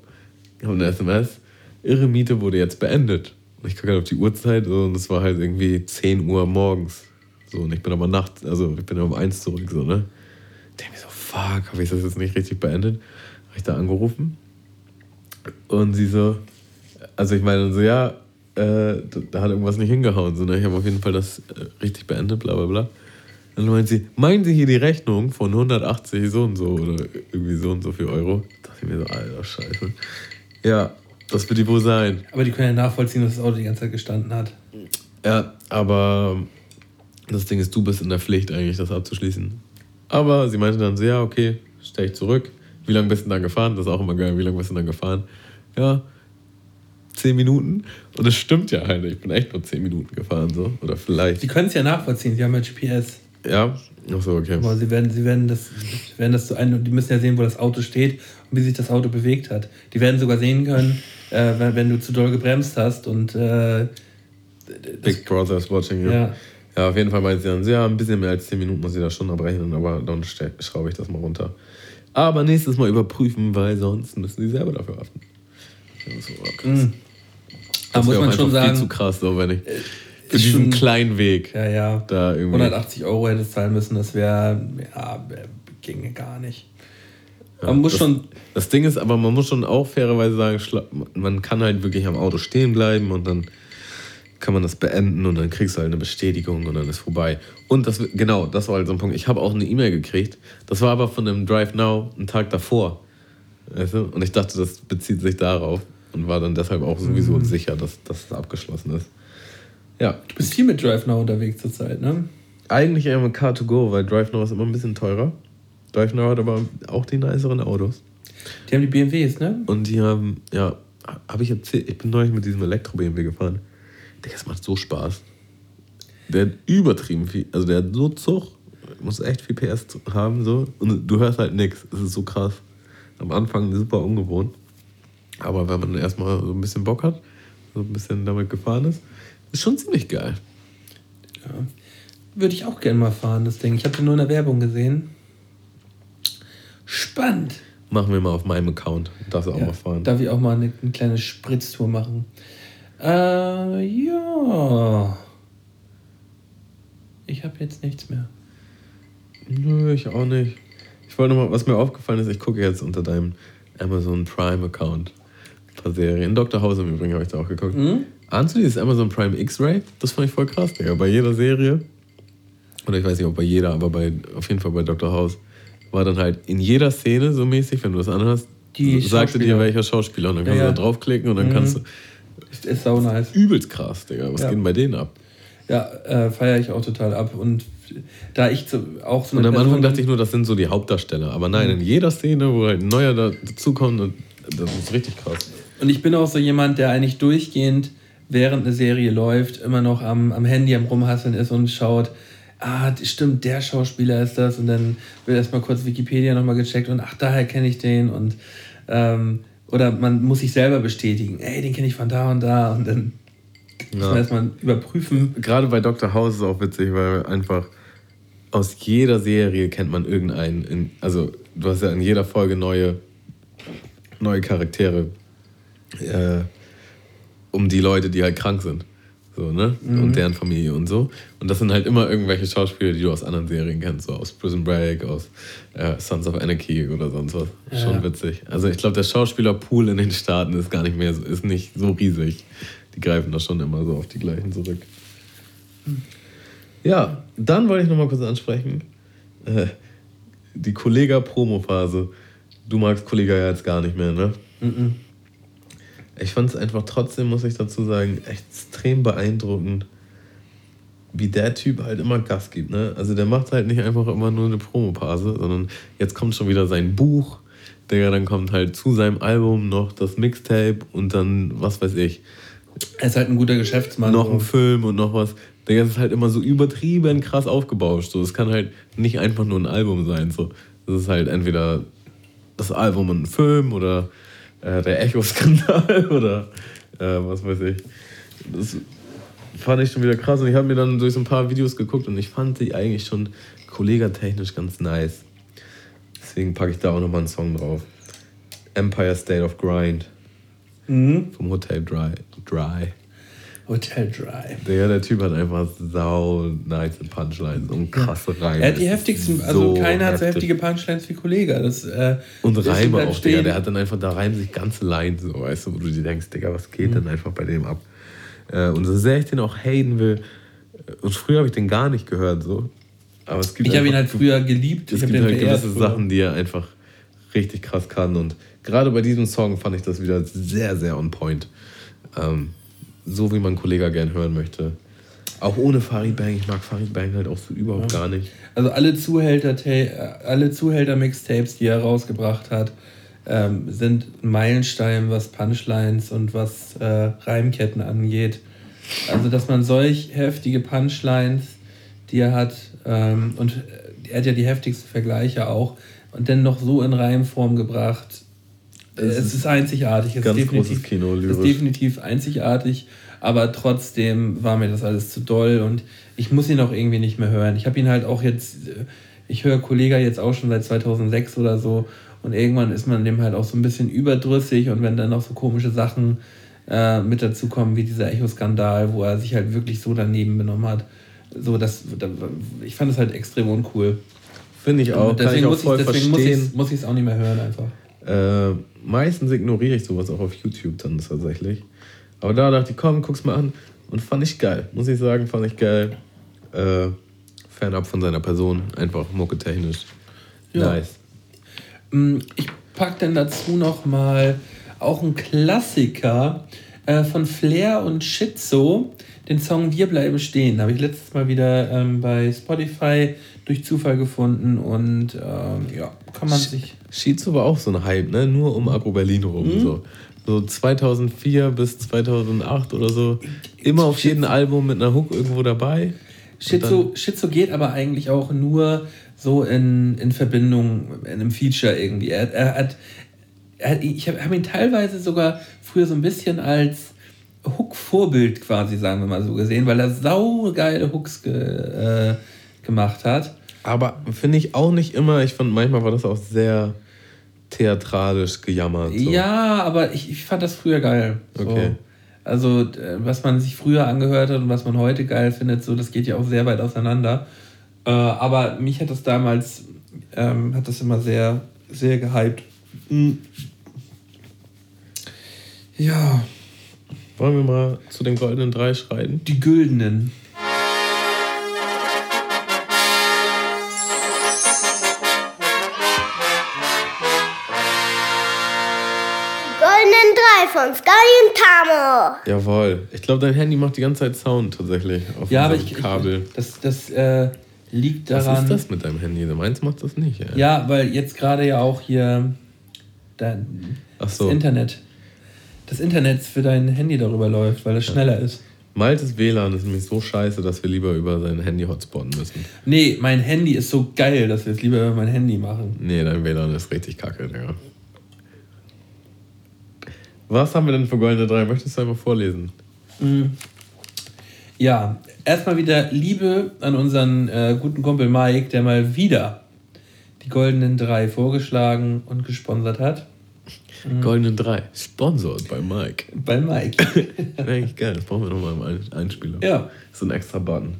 habe eine SMS. Ihre Miete wurde jetzt beendet. Und ich gucke halt auf die Uhrzeit so, und es war halt irgendwie 10 Uhr morgens. So, und ich bin aber nachts, also ich bin um eins zurück, so, ne? denke mir so, fuck, habe ich das jetzt nicht richtig beendet? Habe ich da angerufen? Und sie so, also ich meine so, ja, äh, da, hat irgendwas nicht hingehauen, so, ne? Ich habe auf jeden Fall das äh, richtig beendet, bla bla bla. Dann meint sie, meinen Sie hier die Rechnung von 180 so und so oder irgendwie so und so viel Euro? Da dachte ich mir so, alter Scheiße. Ja, das wird die wohl sein. Aber die können ja nachvollziehen, dass das Auto die ganze Zeit gestanden hat. Ja, aber das Ding ist, du bist in der Pflicht eigentlich, das abzuschließen. Aber sie meinte dann so, ja, okay, stell ich zurück. Wie lange bist du dann gefahren? Das ist auch immer geil. Wie lange bist du dann gefahren? Ja, zehn Minuten. Und das stimmt ja halt. Ich bin echt nur zehn Minuten gefahren, so. Oder vielleicht. Die können es ja nachvollziehen, sie haben ja GPS. Ja, ach so, okay. Aber sie werden, sie werden das, sie werden das so ein, die müssen ja sehen, wo das Auto steht und wie sich das Auto bewegt hat. Die werden sogar sehen können, äh, wenn, wenn du zu doll gebremst hast und äh, Big Brother is watching, ja. ja. Ja, auf jeden Fall meinte sie dann, ja, ein bisschen mehr als 10 Minuten muss ich da schon abrechnen, aber dann schraube ich das mal runter. Aber nächstes Mal überprüfen, weil sonst müssen sie selber dafür haften. Ja, so, oh, krass. Mhm. Da Das muss man schon sagen, äh, Viel zu krass, so, wenn ich für ist diesen schon- kleinen Weg ja, ja, da irgendwie. 180 Euro hätte es zahlen müssen, das wäre, ja, ginge gar nicht. Ja, man muss das, schon, Das Ding ist, aber man muss schon auch fairerweise sagen, man kann halt wirklich am Auto stehen bleiben und dann kann man das beenden und dann kriegst du halt eine Bestätigung und dann ist vorbei. Und das, genau, das war halt so ein Punkt. Ich habe auch eine E-Mail gekriegt. Das war aber von dem Drive Now einen Tag davor. Weißt du? Und ich dachte, das bezieht sich darauf und war dann deshalb auch sowieso Mhm. sicher, dass, dass es abgeschlossen ist. Ja, du bist viel mit Drive Now unterwegs zurzeit, ne? eigentlich eher mit Car2Go, weil Drive Now ist immer ein bisschen teurer. Drive Now hat aber auch die niceren Autos. Die haben die BMWs, ne? Und die haben, ja, habe ich erzählt, ich bin neulich mit diesem Elektro-BMW gefahren. Digga, das macht so Spaß. Der hat übertrieben viel, also der hat so Zug, muss echt viel PS haben, so. Und du hörst halt nichts. Es ist so krass. Am Anfang super ungewohnt. Aber wenn man erstmal so ein bisschen Bock hat, so ein bisschen damit gefahren ist, ist schon ziemlich geil. Ja. Würde ich auch gerne mal fahren, das Ding. Ich habe den nur in der Werbung gesehen. Spannend. Machen wir mal auf meinem Account. Darfst du auch Ja, mal fahren. Darf ich auch mal eine, eine kleine Spritztour machen? Äh, ja. Ich habe jetzt nichts mehr. Nö, ich auch nicht. Ich wollte noch mal, was mir aufgefallen ist, ich gucke jetzt unter deinem Amazon Prime Account ein paar Serien. Dr. House im Übrigen habe ich da auch geguckt. Mhm. Ahnst du dieses Amazon Prime X-Ray? Das fand ich voll krass, Digga. Bei jeder Serie, oder ich weiß nicht, ob bei jeder, aber bei, auf jeden Fall bei Dr. House, war dann halt in jeder Szene so mäßig, wenn du das anhast, Die sagte dir welcher Schauspieler. Und dann kannst Ja, ja. du da draufklicken und dann Mhm. kannst du. Ist, ist sau nice. Übelst krass, Digga. Was Ja. geht denn bei denen ab? Ja, äh, feiere ich auch total ab. Und da ich so, auch so Und am Anfang dachte ich nur, das sind so die Hauptdarsteller. Aber nein, in jeder Szene, wo halt ein neuer da- dazukommt, und das ist richtig krass. Und ich bin auch so jemand, der eigentlich durchgehend, während eine Serie läuft, immer noch am, am Handy am Rumhasseln ist und schaut, ah, stimmt, der Schauspieler ist das. Und dann wird erstmal kurz Wikipedia nochmal gecheckt und ach, daher kenne ich den. Und ähm, oder man muss sich selber bestätigen, ey, den kenne ich von da und da. Und dann muss man erstmal überprüfen. Gerade bei Dr. House ist es auch witzig, weil einfach aus jeder Serie kennt man irgendeinen. In, also, du hast ja in jeder Folge neue, neue Charaktere äh, um die Leute, die halt krank sind. So, ne? Und deren Familie und so. Und das sind halt immer irgendwelche Schauspieler, die du aus anderen Serien kennst, so aus Prison Break, aus äh, Sons of Anarchy oder sonst was. Ja. Schon witzig. Also ich glaube, der Schauspielerpool in den Staaten ist gar nicht mehr so, ist nicht so riesig. Die greifen da schon immer so auf die gleichen zurück. Ja, dann wollte ich noch mal kurz ansprechen. Äh, die Kollega-Promo-Phase. Du magst Kollega ja jetzt gar nicht mehr, ne? Mhm. Ich fand es einfach trotzdem, muss ich dazu sagen, extrem beeindruckend, wie der Typ halt immer Gas gibt. Ne? Also der macht halt nicht einfach immer nur eine Promophase, sondern jetzt kommt schon wieder sein Buch. Digga, dann kommt halt zu seinem Album noch das Mixtape und dann, was weiß ich, Er ist halt ein guter Geschäftsmann. noch ein Film und noch was. Digga, das ist halt immer so übertrieben krass aufgebauscht. So. Es kann halt nicht einfach nur ein Album sein. So. Das ist halt entweder das Album und ein Film oder äh, der Echo-Skandal oder äh, was weiß ich. Das fand ich schon wieder krass und ich habe mir dann durch so ein paar Videos geguckt und ich fand die eigentlich schon kollegatechnisch ganz nice. Deswegen packe ich da auch nochmal einen Song drauf. Empire State of Grind Mhm. vom Hotel Dry. Dry. Hotel Dry. Der, der Typ hat einfach sau nice Punchlines und krasse Reime. Er hat die heftigsten, also so keiner hat so heftig. heftige Punchlines wie Kollege. Das, äh, Und Reime auch, Digga. Der hat dann einfach, da reimen sich ganze Lines so, weißt du, wo du dir denkst, Digga, was geht Mhm. denn einfach bei dem ab? Äh, und so sehr ich den auch haten will, äh, und früher habe ich den gar nicht gehört, so. Aber es gibt Ich habe ihn halt früher geliebt. Es ich gibt halt gewisse früher. Sachen, die er einfach richtig krass kann. Und gerade bei diesem Song fand ich das wieder sehr, sehr on point. Ähm, so wie man Kollega gern hören möchte. Auch ohne Farid Bang. Ich mag Farid Bang halt auch so überhaupt gar nicht. Also alle Zuhälter, alle Zuhälter-Mixtapes, die er rausgebracht hat, ähm, sind ein Meilenstein, was Punchlines und was äh, Reimketten angeht. Also, dass man solch heftige Punchlines, die er hat, ähm, und er hat ja die heftigsten Vergleiche auch, und dann noch so in Reimform gebracht. Es Es, ist einzigartig. Es ganz ist definitiv, großes Kino, es ist lyrisch. definitiv einzigartig, aber trotzdem war mir das alles zu doll und ich muss ihn auch irgendwie nicht mehr hören. Ich habe ihn halt auch jetzt, ich höre Kollega jetzt auch schon seit 2006 oder so und irgendwann ist man dem halt auch so ein bisschen überdrüssig und wenn dann noch so komische Sachen äh, mit dazu kommen, wie dieser Echo-Skandal, wo er sich halt wirklich so daneben benommen hat, so das, da- ich fand es halt extrem uncool. Finde ich auch. Und Kann ich deswegen auch muss ich deswegen muss ich es auch nicht mehr hören einfach. Äh, meistens ignoriere ich sowas auch auf YouTube dann tatsächlich. Aber da dachte ich, komm, guck's mal an. Und fand ich geil. Muss ich sagen, fand ich geil. Äh, fernab von seiner Person. Einfach mucketechnisch. Ja. Nice. Mm, Ich pack dann dazu noch mal auch einen Klassiker äh, von Flair und Schizo, den Song Wir bleiben stehen. Habe ich letztes Mal wieder ähm, bei Spotify durch Zufall gefunden und ähm, ja, kann man sich. Shizu war auch so ein Hype, ne? Nur um Agro Berlin rum. Mhm. So. so 2004 bis 2008 oder so. Immer auf jedem Album mit einer Hook irgendwo dabei. Schizo, Schizo geht aber eigentlich auch nur so in, in Verbindung, in einem Feature irgendwie. Er, er hat, er hat ich habe hab ihn teilweise sogar früher so ein bisschen als Hook-Vorbild quasi, sagen wir mal so gesehen, weil er saugeile Hooks ge, äh, gemacht hat. Aber finde ich auch nicht immer. Ich fand, manchmal war das auch sehr theatralisch gejammert. So. Ja, aber ich, ich fand das früher geil. So. Okay. Also, äh, was man sich früher angehört hat und was man heute geil findet, so, das geht ja auch sehr weit auseinander. Äh, aber mich hat das damals, ähm, hat das immer sehr, sehr gehypt. Hm. Ja, Wollen wir mal zu den goldenen drei schreiten? die Güldenen. Von Sky und Tamo. Jawohl. Ich glaube, dein Handy macht die ganze Zeit Sound tatsächlich auf Ja, aber ich, Kabel. ich das, das äh, liegt Was daran. ist das mit deinem Handy? Meins macht das nicht, ja. Ja, weil jetzt gerade ja auch hier dein, Ach das so. Internet, das Internet für dein Handy darüber läuft, weil es schneller ist. Maltes WLAN ist nämlich so scheiße, dass wir lieber über sein Handy hotspotten müssen. Nee, mein Handy ist so geil, dass wir es lieber über mein Handy machen. Nee, dein WLAN ist richtig kacke, Digga. Was haben wir denn für goldene drei? Möchtest du einmal vorlesen? Ja, erstmal wieder Liebe an unseren äh, guten Kumpel Mike, der mal wieder die goldenen drei vorgeschlagen und gesponsert hat. Goldene drei. Sponsored bei Mike. Bei Mike. Eigentlich geil. Das brauchen wir nochmal im Ein- Einspieler. ja. So ein extra Button.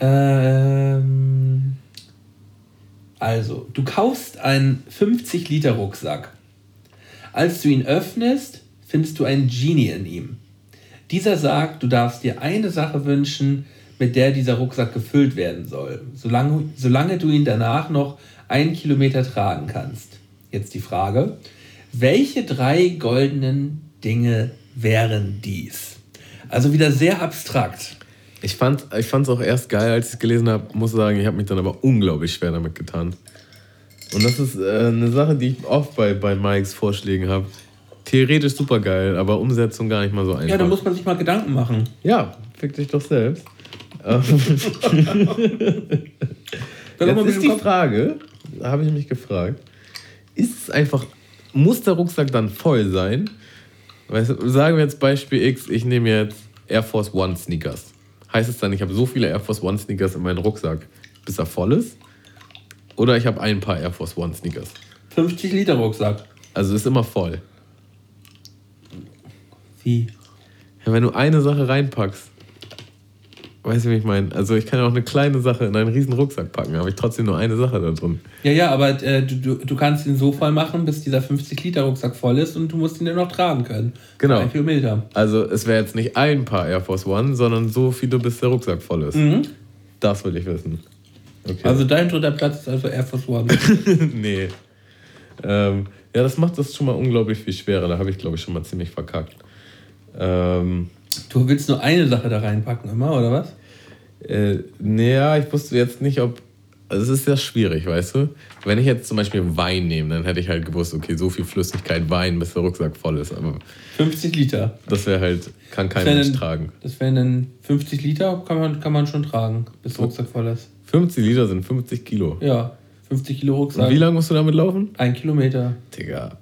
Ähm, also, du kaufst einen 50-Liter-Rucksack. Als du ihn öffnest, findest du einen Genie in ihm. Dieser sagt, du darfst dir eine Sache wünschen, mit der dieser Rucksack gefüllt werden soll, solange, solange du ihn danach noch einen Kilometer tragen kannst. Jetzt die Frage, welche drei goldenen Dinge wären dies? Also wieder sehr abstrakt. Ich fand es ich auch erst geil, als ich es gelesen habe. Muss sagen, ich habe mich dann aber unglaublich schwer damit getan. Und das ist äh, eine Sache, die ich oft bei, bei Mikes Vorschlägen habe. Theoretisch super geil, aber Umsetzung gar nicht mal so einfach. Ja, da muss man sich mal Gedanken machen. ja fick dich doch selbst. Ähm, Jetzt ist die Frage, da habe ich mich gefragt, ist es einfach, muss der Rucksack dann voll sein? Weißt du, sagen wir jetzt Beispiel X, ich nehme jetzt Air Force One Sneakers. Heißt es dann, ich habe so viele Air Force One Sneakers in meinem Rucksack, bis er voll ist? Oder ich habe ein paar Air Force One Sneakers. 50 Liter Rucksack. Also ist immer voll. Wie? Ja, wenn du eine Sache reinpackst, weißt du, wie ich meine? Also ich kann ja auch eine kleine Sache in einen riesen Rucksack packen, habe ich trotzdem nur eine Sache da drin. Ja, ja, aber äh, du, du, du kannst ihn so voll machen, bis dieser 50 Liter Rucksack voll ist und du musst ihn dann noch tragen können. Genau. Ein Kilometer. Also es wäre jetzt nicht ein paar Air Force One, sondern so viele, bis der Rucksack voll ist. Das will ich wissen. Okay. Also dein dritter Platz ist also Air Force One. nee. Ähm, ja, das macht das schon mal unglaublich viel schwerer. Da habe ich, glaube ich, schon mal ziemlich verkackt. Ähm, du willst nur eine Sache da reinpacken immer, oder was? äh, naja, ich wusste jetzt nicht, ob. Also es ist sehr schwierig, weißt du? Wenn ich jetzt zum Beispiel Wein nehme, dann hätte ich halt gewusst, okay, so viel Flüssigkeit Wein, bis der Rucksack voll ist. Aber 50 Liter. das wäre halt, kann kein Mensch tragen. Das wären dann 50 Liter, kann man, kann man schon tragen, bis der Rucksack voll ist. 50 Liter sind 50 Kilo. Ja, 50 Kilo Und Rucksack. wie lange musst du damit laufen? Ein Kilometer. Digga.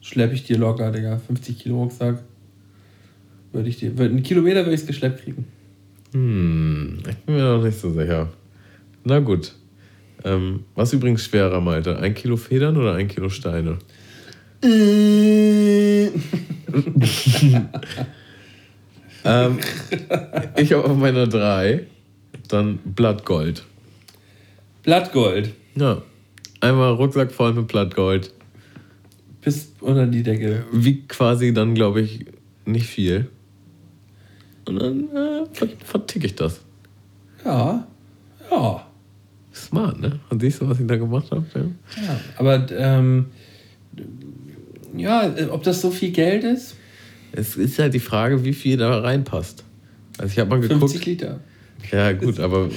Schlepp ich dir locker, Digga. 50 Kilo Rucksack. Würde ich dir. Einen Kilometer würde ich es geschleppt kriegen. Hm, ich bin mir noch nicht so sicher. Na gut. Ähm, was übrigens schwerer, Malte? Ein Kilo Federn oder ein Kilo Steine? ähm, ich habe auf meiner 3 dann Blattgold. Blattgold. Ja. Einmal Rucksack voll mit Blattgold. Bis unter die Decke. Wiegt quasi dann, glaube ich, nicht viel. Und dann äh, ver verticke ich das. Ja. Ja. Smart, ne? Und siehst du, was ich da gemacht habe? Ja. Ja, aber ähm, ja, ob das so viel Geld ist? Es ist halt die Frage, wie viel da reinpasst. Also ich habe mal geguckt. 50 Liter. Ja, gut, aber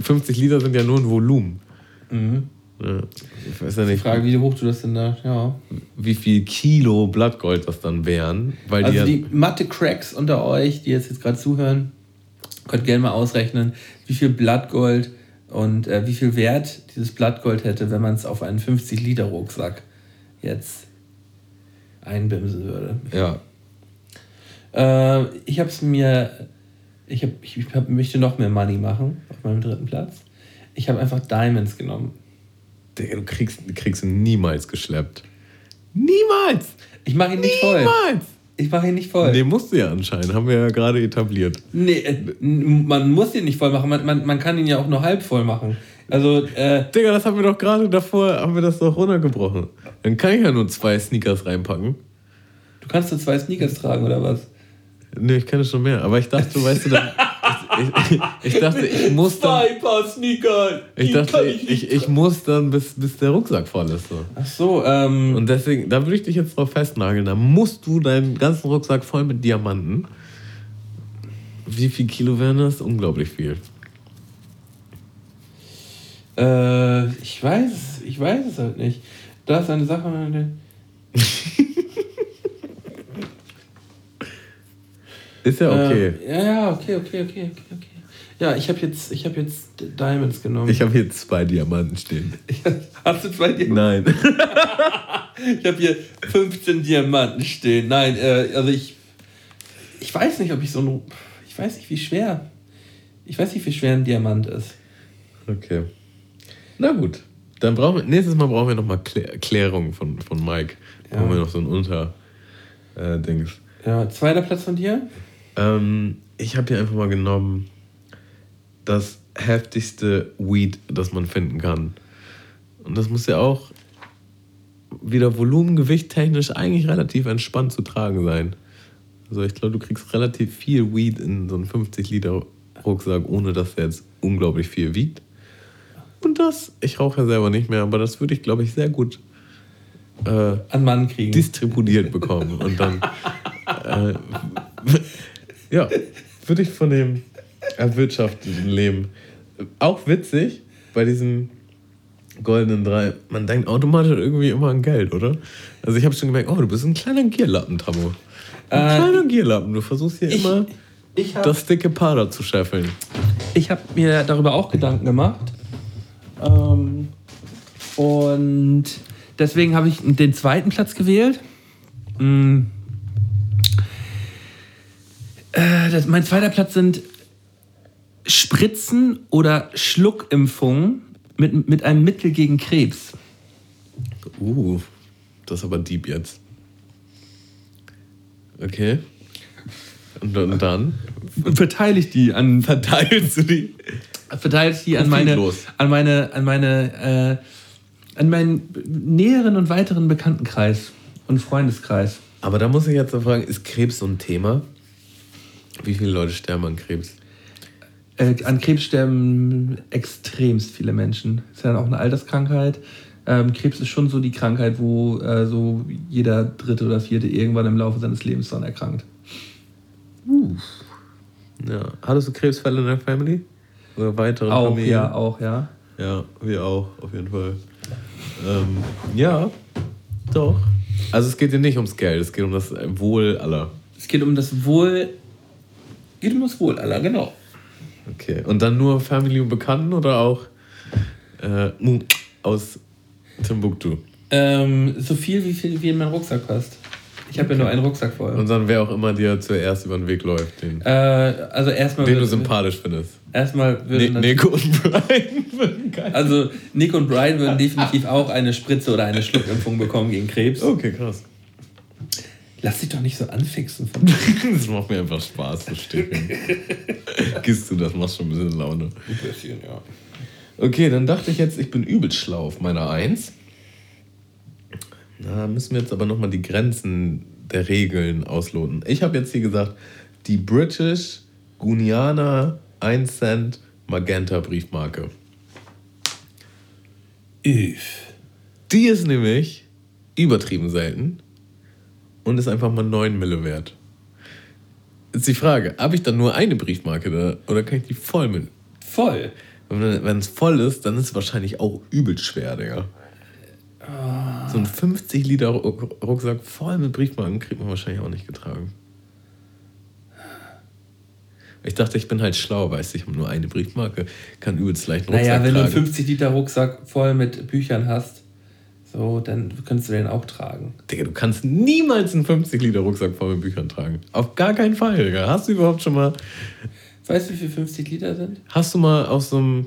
50 Liter sind ja nur ein Volumen. Mhm. Ja, ich weiß ja Die nicht, Frage, wie hoch du das denn da, ja. wie viel Kilo Blattgold das dann wären. Weil Also die, die Mathe-Cracks unter euch, die jetzt, jetzt gerade zuhören, könnt gerne mal ausrechnen, wie viel Blattgold und äh, wie viel Wert dieses Blattgold hätte, wenn man es auf einen 50-Liter-Rucksack jetzt einbimsen würde. ja, Äh, ich habe es mir, ich, hab, ich hab, möchte noch mehr Money machen auf meinem dritten Platz. Ich habe einfach Diamonds genommen. Digga, du kriegst, kriegst du niemals geschleppt. Niemals! Ich mache ihn nicht voll. Niemals! Ich mache ihn nicht voll. Nee, musst du ja anscheinend. Haben wir ja gerade etabliert. Nee, äh, man muss ihn nicht voll machen. Man, man, man kann ihn ja auch nur halb voll machen. Also, äh, Digga, das haben wir doch gerade davor, haben wir das doch runtergebrochen. Dann kann ich ja nur zwei Sneakers reinpacken. du kannst nur zwei Sneakers tragen, oder was? Nee, ich kenne schon mehr. Aber ich dachte, weißt du, dann, ich, ich, ich dachte, ich muss dann. Paar Sneaker. Ich dachte, ich, ich, ich muss dann, bis, bis der Rucksack voll ist. So. Ach so, ähm. Und deswegen, da würde ich dich jetzt drauf festnageln. Da musst du deinen ganzen Rucksack voll mit Diamanten. Wie viel Kilo wären das? Unglaublich viel. Äh, ich weiß es, ich weiß es halt nicht. Da ist eine Sache. Ist ja okay. Äh, ja, ja, okay, okay, okay, okay, okay. Ja, ich habe jetzt, ich habe jetzt Diamonds genommen. Ich habe hier zwei Diamanten stehen. Hast du zwei Diamanten? Nein. Ich habe hier 15 Diamanten stehen. Nein, äh, also ich, ich weiß nicht, ob ich so ein, ich weiß nicht, wie schwer, ich weiß nicht, wie schwer ein Diamant ist. Okay. Na gut. Dann brauchen wir, nächstes Mal brauchen wir nochmal Klär, Klärung von, von Mike. Ja. Brauchen wir noch so ein Unter äh. Ja, zweiter Platz von dir? Ähm, ich habe hier einfach mal genommen das heftigste Weed, das man finden kann. Und das muss ja auch wieder Volumengewicht technisch eigentlich relativ entspannt zu tragen sein. Also ich glaube, du kriegst relativ viel Weed in so einen 50 Liter Rucksack, ohne dass der jetzt unglaublich viel wiegt. Und das, ich rauche ja selber nicht mehr, aber das würde ich, glaube ich, sehr gut äh, An Mann kriegen. distributiert bekommen. Und dann, äh, ja, würde ich von dem erwirtschafteten Leben. Auch witzig bei diesem goldenen Drei. Man denkt automatisch irgendwie immer an Geld, oder? Also ich habe schon gemerkt, oh, du bist ein kleiner Gierlappen, Tammo. Ein Äh, kleiner Gierlappen. Du versuchst hier ich- immer ich habe das dicke Pader zu scheffeln. ich hab mir darüber auch Gedanken gemacht. Ähm, und deswegen habe ich den zweiten Platz gewählt. Mm. Äh, das, mein zweiter Platz sind Spritzen oder Schluckimpfungen mit, mit einem Mittel gegen Krebs. Uh, das ist aber deep jetzt. Okay. Und dann, und dann Verteile ich die an verteilst du die. verteile ich die an meine, an meine, an meine, äh, an meinen näheren und weiteren Bekanntenkreis und Freundeskreis. Aber da muss ich jetzt noch fragen, ist Krebs so ein Thema? Wie viele Leute sterben an Krebs? Äh, an Krebs sterben extremst viele Menschen. Ist ja auch eine Alterskrankheit. Ähm, Krebs ist schon so die Krankheit, wo äh, so jeder dritte oder vierte irgendwann im Laufe seines Lebens daran erkrankt. Ja. Hattest du Krebsfälle in der Family? Oder weitere Auch, Familien? ja, auch, ja. Ja, wir auch, auf jeden Fall. Ähm, ja, doch. Also es geht dir nicht ums Geld, es geht um das Wohl aller. Es geht um das Wohl, geht um das Wohl aller, genau. Okay. Und dann nur Family und Bekannten oder auch äh, Mu- aus Timbuktu? Ähm, so viel, wie viel wie in meinen Rucksack passt. Ich habe ja nur einen Rucksack voll. Und dann wer auch immer dir zuerst über den Weg läuft, den, Äh, also erstmal den du sympathisch findest. Erstmal würden Ne Nico und Brian würden geil. also Nick und Brian würden definitiv auch eine Spritze oder eine Schluckimpfung bekommen gegen Krebs. Okay, krass. Lass dich doch nicht so anfixen. Von Das macht mir einfach Spaß, so sticheln. Gehst du, das macht schon ein bisschen Laune. ein bisschen, ja. Okay, dann dachte ich jetzt, ich bin übel schlau auf meiner Eins. Na, müssen wir jetzt aber nochmal die Grenzen der Regeln ausloten. Ich habe jetzt hier gesagt, die British Guiana 1 Cent Magenta Briefmarke. Üff. Die ist nämlich übertrieben selten und ist einfach mal 9 Mille wert. Jetzt die Frage, habe ich dann nur eine Briefmarke da oder kann ich die voll mit? Voll. Wenn es voll ist, dann ist es wahrscheinlich auch übel schwer, Digga. So ein 50 Liter Ru- Rucksack voll mit Briefmarken kriegt man wahrscheinlich auch nicht getragen. Ich dachte, ich bin halt schlau, weißt du, ich habe nur eine Briefmarke, kann übelst leicht einen Rucksack Naja, wenn du einen tragen. 50 Liter Rucksack voll mit Büchern hast, so, dann könntest du den auch tragen. Digga, du kannst niemals einen 50 Liter Rucksack voll mit Büchern tragen. Auf gar keinen Fall, Digga. Hast du überhaupt schon mal, Weißt du, wie viel 50 Liter sind? hast du mal aus so einem,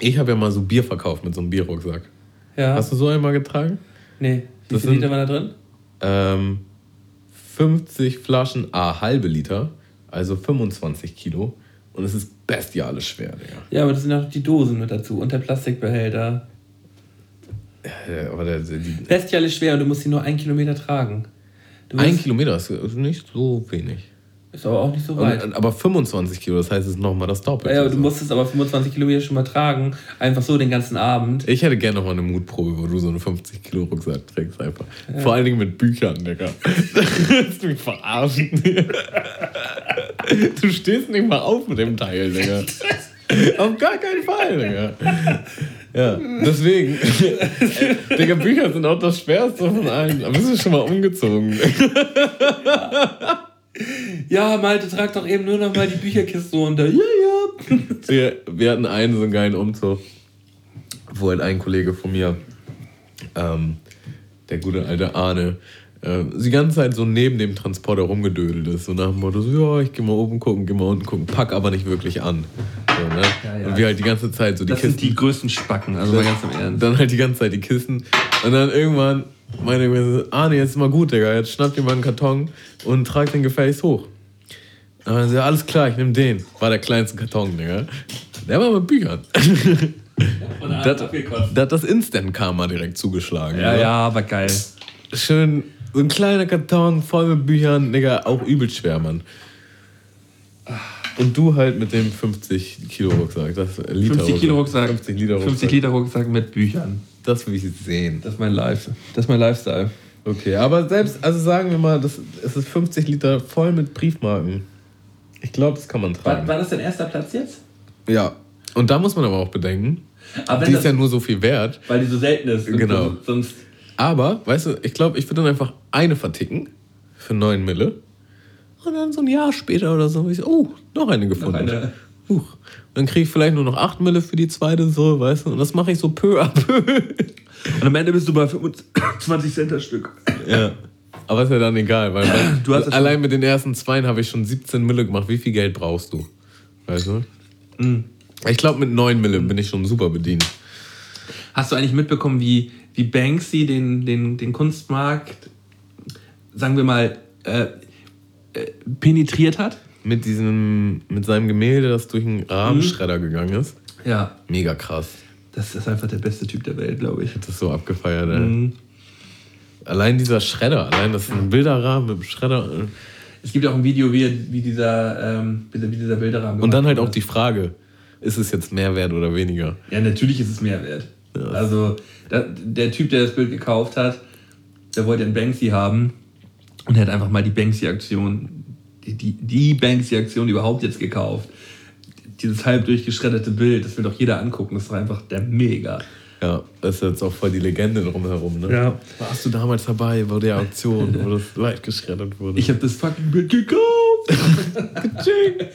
ich habe ja mal so Bier verkauft mit so einem Bierrucksack. Ja. Hast du so einmal getragen? nee. Wie Das viel sind- Liter waren da drin? Ähm, 50 Flaschen A halbe Liter, also 25 Kilo. Und es ist bestialisch schwer, Digga. Ja, aber das sind auch die Dosen mit dazu und der Plastikbehälter. Ja, aber der, die, Bestialisch schwer und du musst sie nur einen Kilometer tragen. Ein Kilometer ist nicht so wenig. Ist aber auch nicht so weit. Und, aber 25 Kilo, das heißt, es ist nochmal das Doppelte. Ja, du musst es aber 25 Kilometer schon mal tragen. Einfach so den ganzen Abend. Ich hätte gerne noch mal eine Mutprobe, wo du so einen 50 Kilo Rucksack trägst einfach. Vor allen Dingen mit Büchern, Digga. Willst du mich verarschen? du stehst nicht mal auf mit dem Teil, Digga. Auf gar keinen Fall, Digga. Ja, deswegen. Digga, Bücher sind auch das Schwerste von allen. Aber bist du schon mal umgezogen? Ja, Malte, trag doch eben nur noch mal die Bücherkiste runter. Ja, ja. wir, wir hatten einen so einen geilen Umzug, wo halt ein Kollege von mir, ähm, der gute alte Arne, äh, die ganze Zeit so neben dem Transporter rumgedödelt ist. So nach dem Motto, so, ja, ich geh mal oben gucken, geh mal unten gucken, pack aber nicht wirklich an. So, ne? Ja, ja. Und wir halt die ganze Zeit so die Das Kisten. sind die größten Spacken, also mal ganz im Ernst. Dann halt die ganze Zeit die Kisten. Und dann irgendwann meine ich mir so, Arne, jetzt ist mal gut, Digga. Jetzt schnapp dir mal einen Karton und trag den gefälligst hoch. Und dann so, ja, alles klar, ich nehm den. War der kleinste Karton, Digga. Der war mit Büchern. Und Da hat da hat das Instant-Karma direkt zugeschlagen. Ja, ne? ja, aber geil. Schön, so ein kleiner Karton voll mit Büchern, Digga, auch übel schwer, Mann. Und du halt mit dem 50 Kilo Rucksack. Das Liter 50 Kilo Rucksack. 50 Liter Rucksack. 50 Liter Rucksack mit Büchern. Das will ich sehen. Das ist mein Life. Das ist mein Lifestyle. Okay, aber selbst, also sagen wir mal, das, es ist 50 Liter voll mit Briefmarken. Ich glaube, das kann man War, tragen. war das dein erster Platz jetzt? Ja. Und da muss man aber auch bedenken, Aber die ist ja nur so viel wert. weil die so selten ist. Genau. so- Sonst. Aber, weißt du, ich glaube, ich würde dann einfach eine verticken für 9 Mille. Und dann so ein Jahr später oder so, ich so, oh, noch eine gefunden. eine. Huch. Und dann kriege ich vielleicht nur noch 8 Mille für die zweite, so, weißt du. Und das mache ich so peu à peu. Und am Ende bist du bei 25 Cent das Stück. Ja. Aber ist ja dann egal, weil Du hast allein mit den ersten zweien habe ich schon 17 Mille gemacht. Wie viel Geld brauchst du? Weißt du? Mhm. Ich glaube, mit 9 Mille bin ich schon super bedient. Hast du eigentlich mitbekommen, wie, wie Banksy den, den, den Kunstmarkt, sagen wir mal, äh, äh, penetriert hat? Mit diesem, mit seinem Gemälde, das durch einen Rahmenschredder gegangen ist. Ja. Mega krass. Das ist einfach der beste Typ der Welt, glaube ich. Das ist so abgefeiert, ey. Mhm. Allein dieser Schredder, allein das ist ein Bilderrahmen mit dem Schredder. Es gibt auch ein Video, wie, wie, dieser, ähm, wie dieser- Bilderrahmen Und dann halt auch die Frage, ist es jetzt mehr wert oder weniger? Ja, natürlich ist es mehr wert. Also, da, der Typ, der das Bild gekauft hat, der wollte einen Banksy haben und er hat einfach mal die Banksy-Aktion, die, die, die Banksy-Aktion überhaupt jetzt gekauft. Dieses halb durchgeschredderte Bild, das will doch jeder angucken, das ist doch einfach der Mega. Ja, das ist jetzt auch voll die Legende drumherum, ne? Ja. Warst du damals dabei bei der Auktion, wo das leicht geschreddert wurde? Ich habe das fucking Bild gekauft!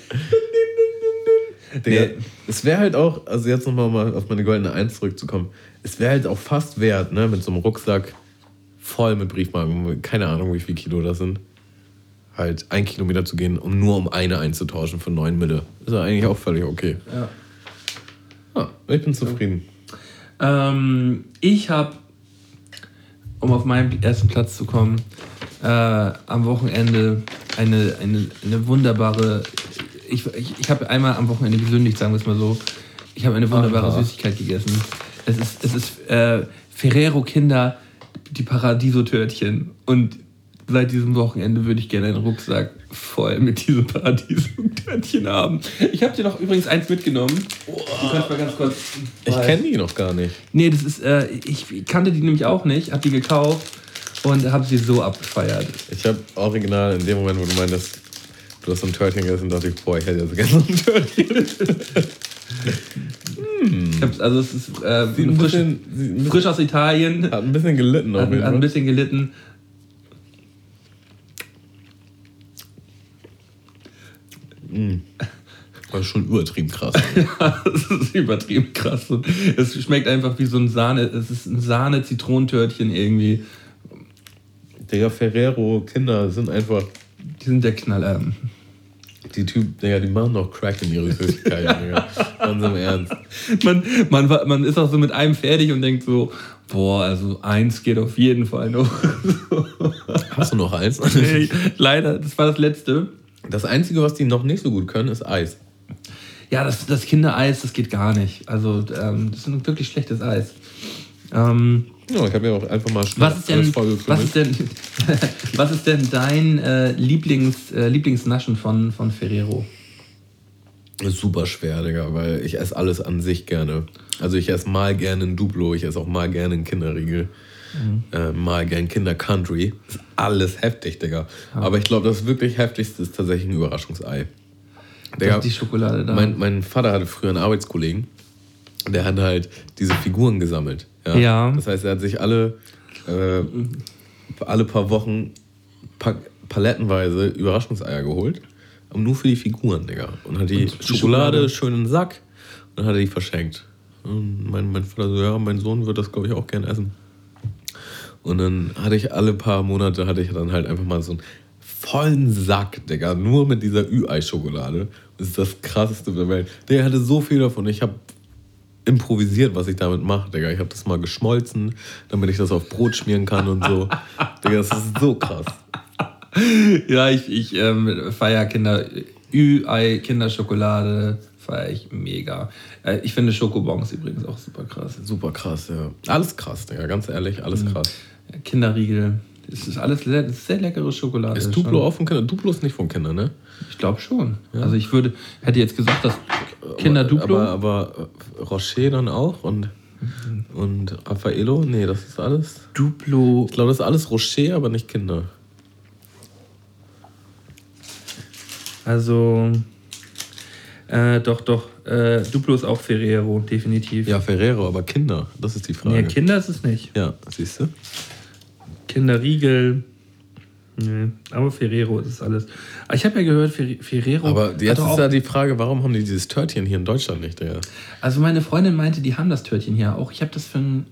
Digga, Nee. es wäre halt auch, also jetzt nochmal mal auf meine goldene Eins zurückzukommen, es wäre halt auch fast wert, ne, mit so einem Rucksack voll mit Briefmarken, keine Ahnung, wie viel Kilo das sind, halt ein Kilometer zu gehen, um nur um eine einzutauschen für 9 Mille. Ist ja eigentlich auch völlig okay. Ja. Ah, ich bin zufrieden. Ähm, ich habe, um auf meinen ersten Platz zu kommen, äh, am Wochenende eine, eine, eine wunderbare. Ich, ich, ich habe einmal am Wochenende gesündigt, sagen wir es mal so. Ich habe eine wunderbare Aha. Süßigkeit gegessen. Es ist, es ist äh, Ferrero Kinder, die Paradiso-Törtchen. Und seit diesem Wochenende würde ich gerne einen Rucksack voll mit diesen Paradiso-Törtchen haben. Ich habe dir noch übrigens eins mitgenommen. Du kannst mal ganz kurz. Ich kenne die noch gar nicht. Nee, das ist, äh, ich kannte die nämlich auch nicht, hab die gekauft und habe sie so abgefeiert. Ich habe original in dem Moment, wo du meintest, du hast so ein Törtchen gegessen, dachte ich, boah, ich hätte jetzt gerne so ein Törtchen. Hab, also es ist äh, frisch, bisschen, sieht ein bisschen, frisch aus Italien, hat ein bisschen gelitten auf hat, hat ein bisschen gelitten. Das ist schon übertrieben krass. das ist übertrieben krass. Und es schmeckt einfach wie so ein Sahne, es ist ein Sahne-Zitronentörtchen irgendwie. Digga, Ferrero, Kinder sind einfach. Die sind der Knaller. Die Typ, Digga, die machen doch Crack in ihre Süßigkeiten, Digga. Ganz im Ernst. Man, man, man ist auch so mit einem fertig und denkt so, boah, also eins geht auf jeden Fall noch. Hast du noch eins? Ey, Leider, das war das letzte. Das Einzige, was die noch nicht so gut können, ist Eis. Ja, das, das Kindereis, das geht gar nicht. Also, ähm, das ist ein wirklich schlechtes Eis. Ähm, Ja, ich habe ja auch einfach mal schnell was, ist denn, was, ist denn, was ist denn dein äh, Lieblings, äh, Lieblingsnaschen von, von Ferrero? super schwer, Digga, weil ich esse alles an sich gerne. Also ich esse mal gerne ein Duplo, ich esse auch mal gerne einen Kinderriegel, äh, mal gerne Kinder Country. Ist alles heftig, Digga. Aber ich glaube, das wirklich heftigste ist tatsächlich ein Überraschungsei. Ist die Schokolade da. Mein, mein Vater hatte früher einen Arbeitskollegen, der hat halt diese Figuren gesammelt. Ja. Ja. Das heißt, er hat sich alle, äh, alle paar Wochen pa palettenweise Überraschungseier geholt. Aber nur für die Figuren, Digga. Und hat die, die Schokolade, Schokolade? schön in den Sack und hat er die verschenkt. Und mein, mein Vater so, ja, mein Sohn wird das, glaube ich, auch gern essen. Und dann hatte ich alle paar Monate, hatte ich dann halt einfach mal so einen vollen Sack, Digga, nur mit dieser Ü-Ei-Schokolade. Das ist das krasseste der Welt. Der hatte so viel davon. Ich habe improvisiert, was ich damit mache, Digga. Ich habe das mal geschmolzen, damit ich das auf Brot schmieren kann und so. Digga, das ist so krass. Ja, ich, ich ähm, feiere Kinder, Ü-Ei, Kinderschokolade, feiere ich mega. Äh, ich finde Schokobons übrigens auch super krass. Super krass, ja. Alles krass, Digga, ganz ehrlich, alles krass. Kinderriegel, das ist alles ist sehr leckere Schokolade. Ist Duplo schon. auch von Kindern? Duplo ist nicht von Kindern, ne? Ich glaube schon. Also ich würde, hätte jetzt gesagt, dass Kinder Duplo. Aber, aber Rocher dann auch und, und Raffaello? Nee, das ist alles. Duplo. Ich glaube, das ist alles Rocher, aber nicht Kinder. Also äh, doch, doch. Äh, Duplo ist auch Ferrero, definitiv. Ja, Ferrero, aber Kinder, das ist die Frage. Nee, Kinder ist es nicht. ja, siehst du? Kinderriegel. Nee, aber Ferrero ist es alles. Aber ich habe ja gehört, Fer Ferrero. Aber hat jetzt ist ja die Frage, warum haben die dieses Törtchen hier in Deutschland nicht, Digga? Also meine Freundin meinte, die haben das Törtchen hier auch. Ich habe das für ein,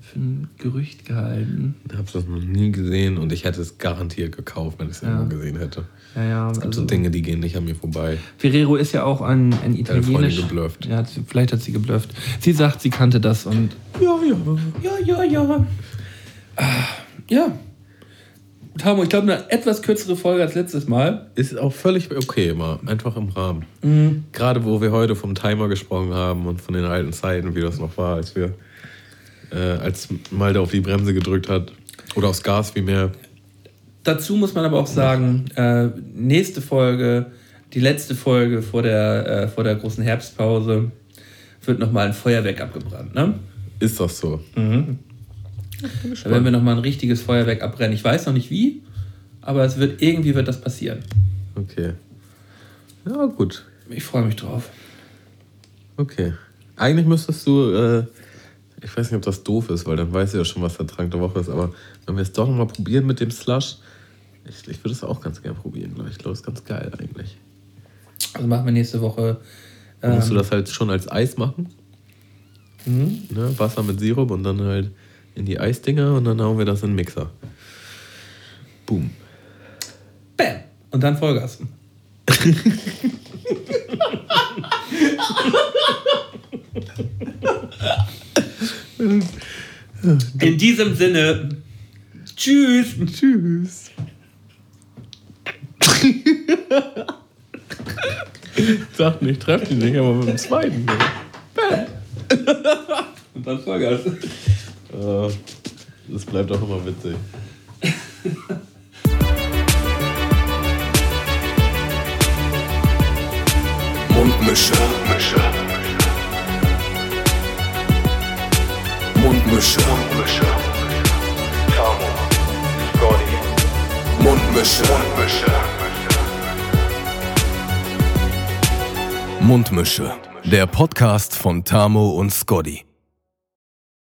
für ein Gerücht gehalten. Ich habe das noch nie gesehen und ich hätte es garantiert gekauft, wenn ich es Ja. irgendwo gesehen hätte. Ja, ja. Es gibt Also so Dinge, die gehen nicht an mir vorbei. Ferrero ist ja auch ein, ein italienisch. geblufft. Ja, hat vielleicht hat sie geblufft. Sie sagt, sie kannte das und. Ja, ja. Ja, ja, ja. Ah, Ja. Tamo, ich glaube, eine etwas kürzere Folge als letztes Mal. Ist auch völlig okay immer, einfach im Rahmen. Gerade wo wir heute vom Timer gesprochen haben und von den alten Zeiten, wie das noch war, als wir, äh, als Malte auf die Bremse gedrückt hat oder aufs Gas vielmehr. Dazu muss man aber auch sagen, äh, nächste Folge, die letzte Folge vor der, äh, vor der großen Herbstpause, wird nochmal ein Feuerwerk abgebrannt. Ne? Ist das so? Da werden wir nochmal ein richtiges Feuerwerk abbrennen. Ich weiß noch nicht wie, aber es wird irgendwie wird das passieren. Okay. Ja, gut. Ich freue mich drauf. Okay. Eigentlich müsstest du, äh, ich weiß nicht, ob das doof ist, weil dann weißt du ja schon, was der Trank der Woche ist, aber wenn wir es doch nochmal probieren mit dem Slush, ich, ich würde es auch ganz gern probieren, glaube ich. Ich glaube, es ist ganz geil eigentlich. Also machen wir nächste Woche. Dann musst du Ähm, das halt schon als Eis machen. Mhm. Ne? Wasser mit Sirup und dann halt in die Eisdinger und dann hauen wir das in den Mixer. Boom. Bam! Und dann Vollgas. In diesem Sinne, tschüss. Tschüss. Sag nicht, treff die nicht, aber mit dem zweiten. Und dann Vollgas. Äh, Das bleibt auch immer witzig. Mundmische. Mundmische. Mundmische. Tamo. Scotty. Mundmische. Mundmische. Mundmische. Der Podcast von Tamo und Scotty.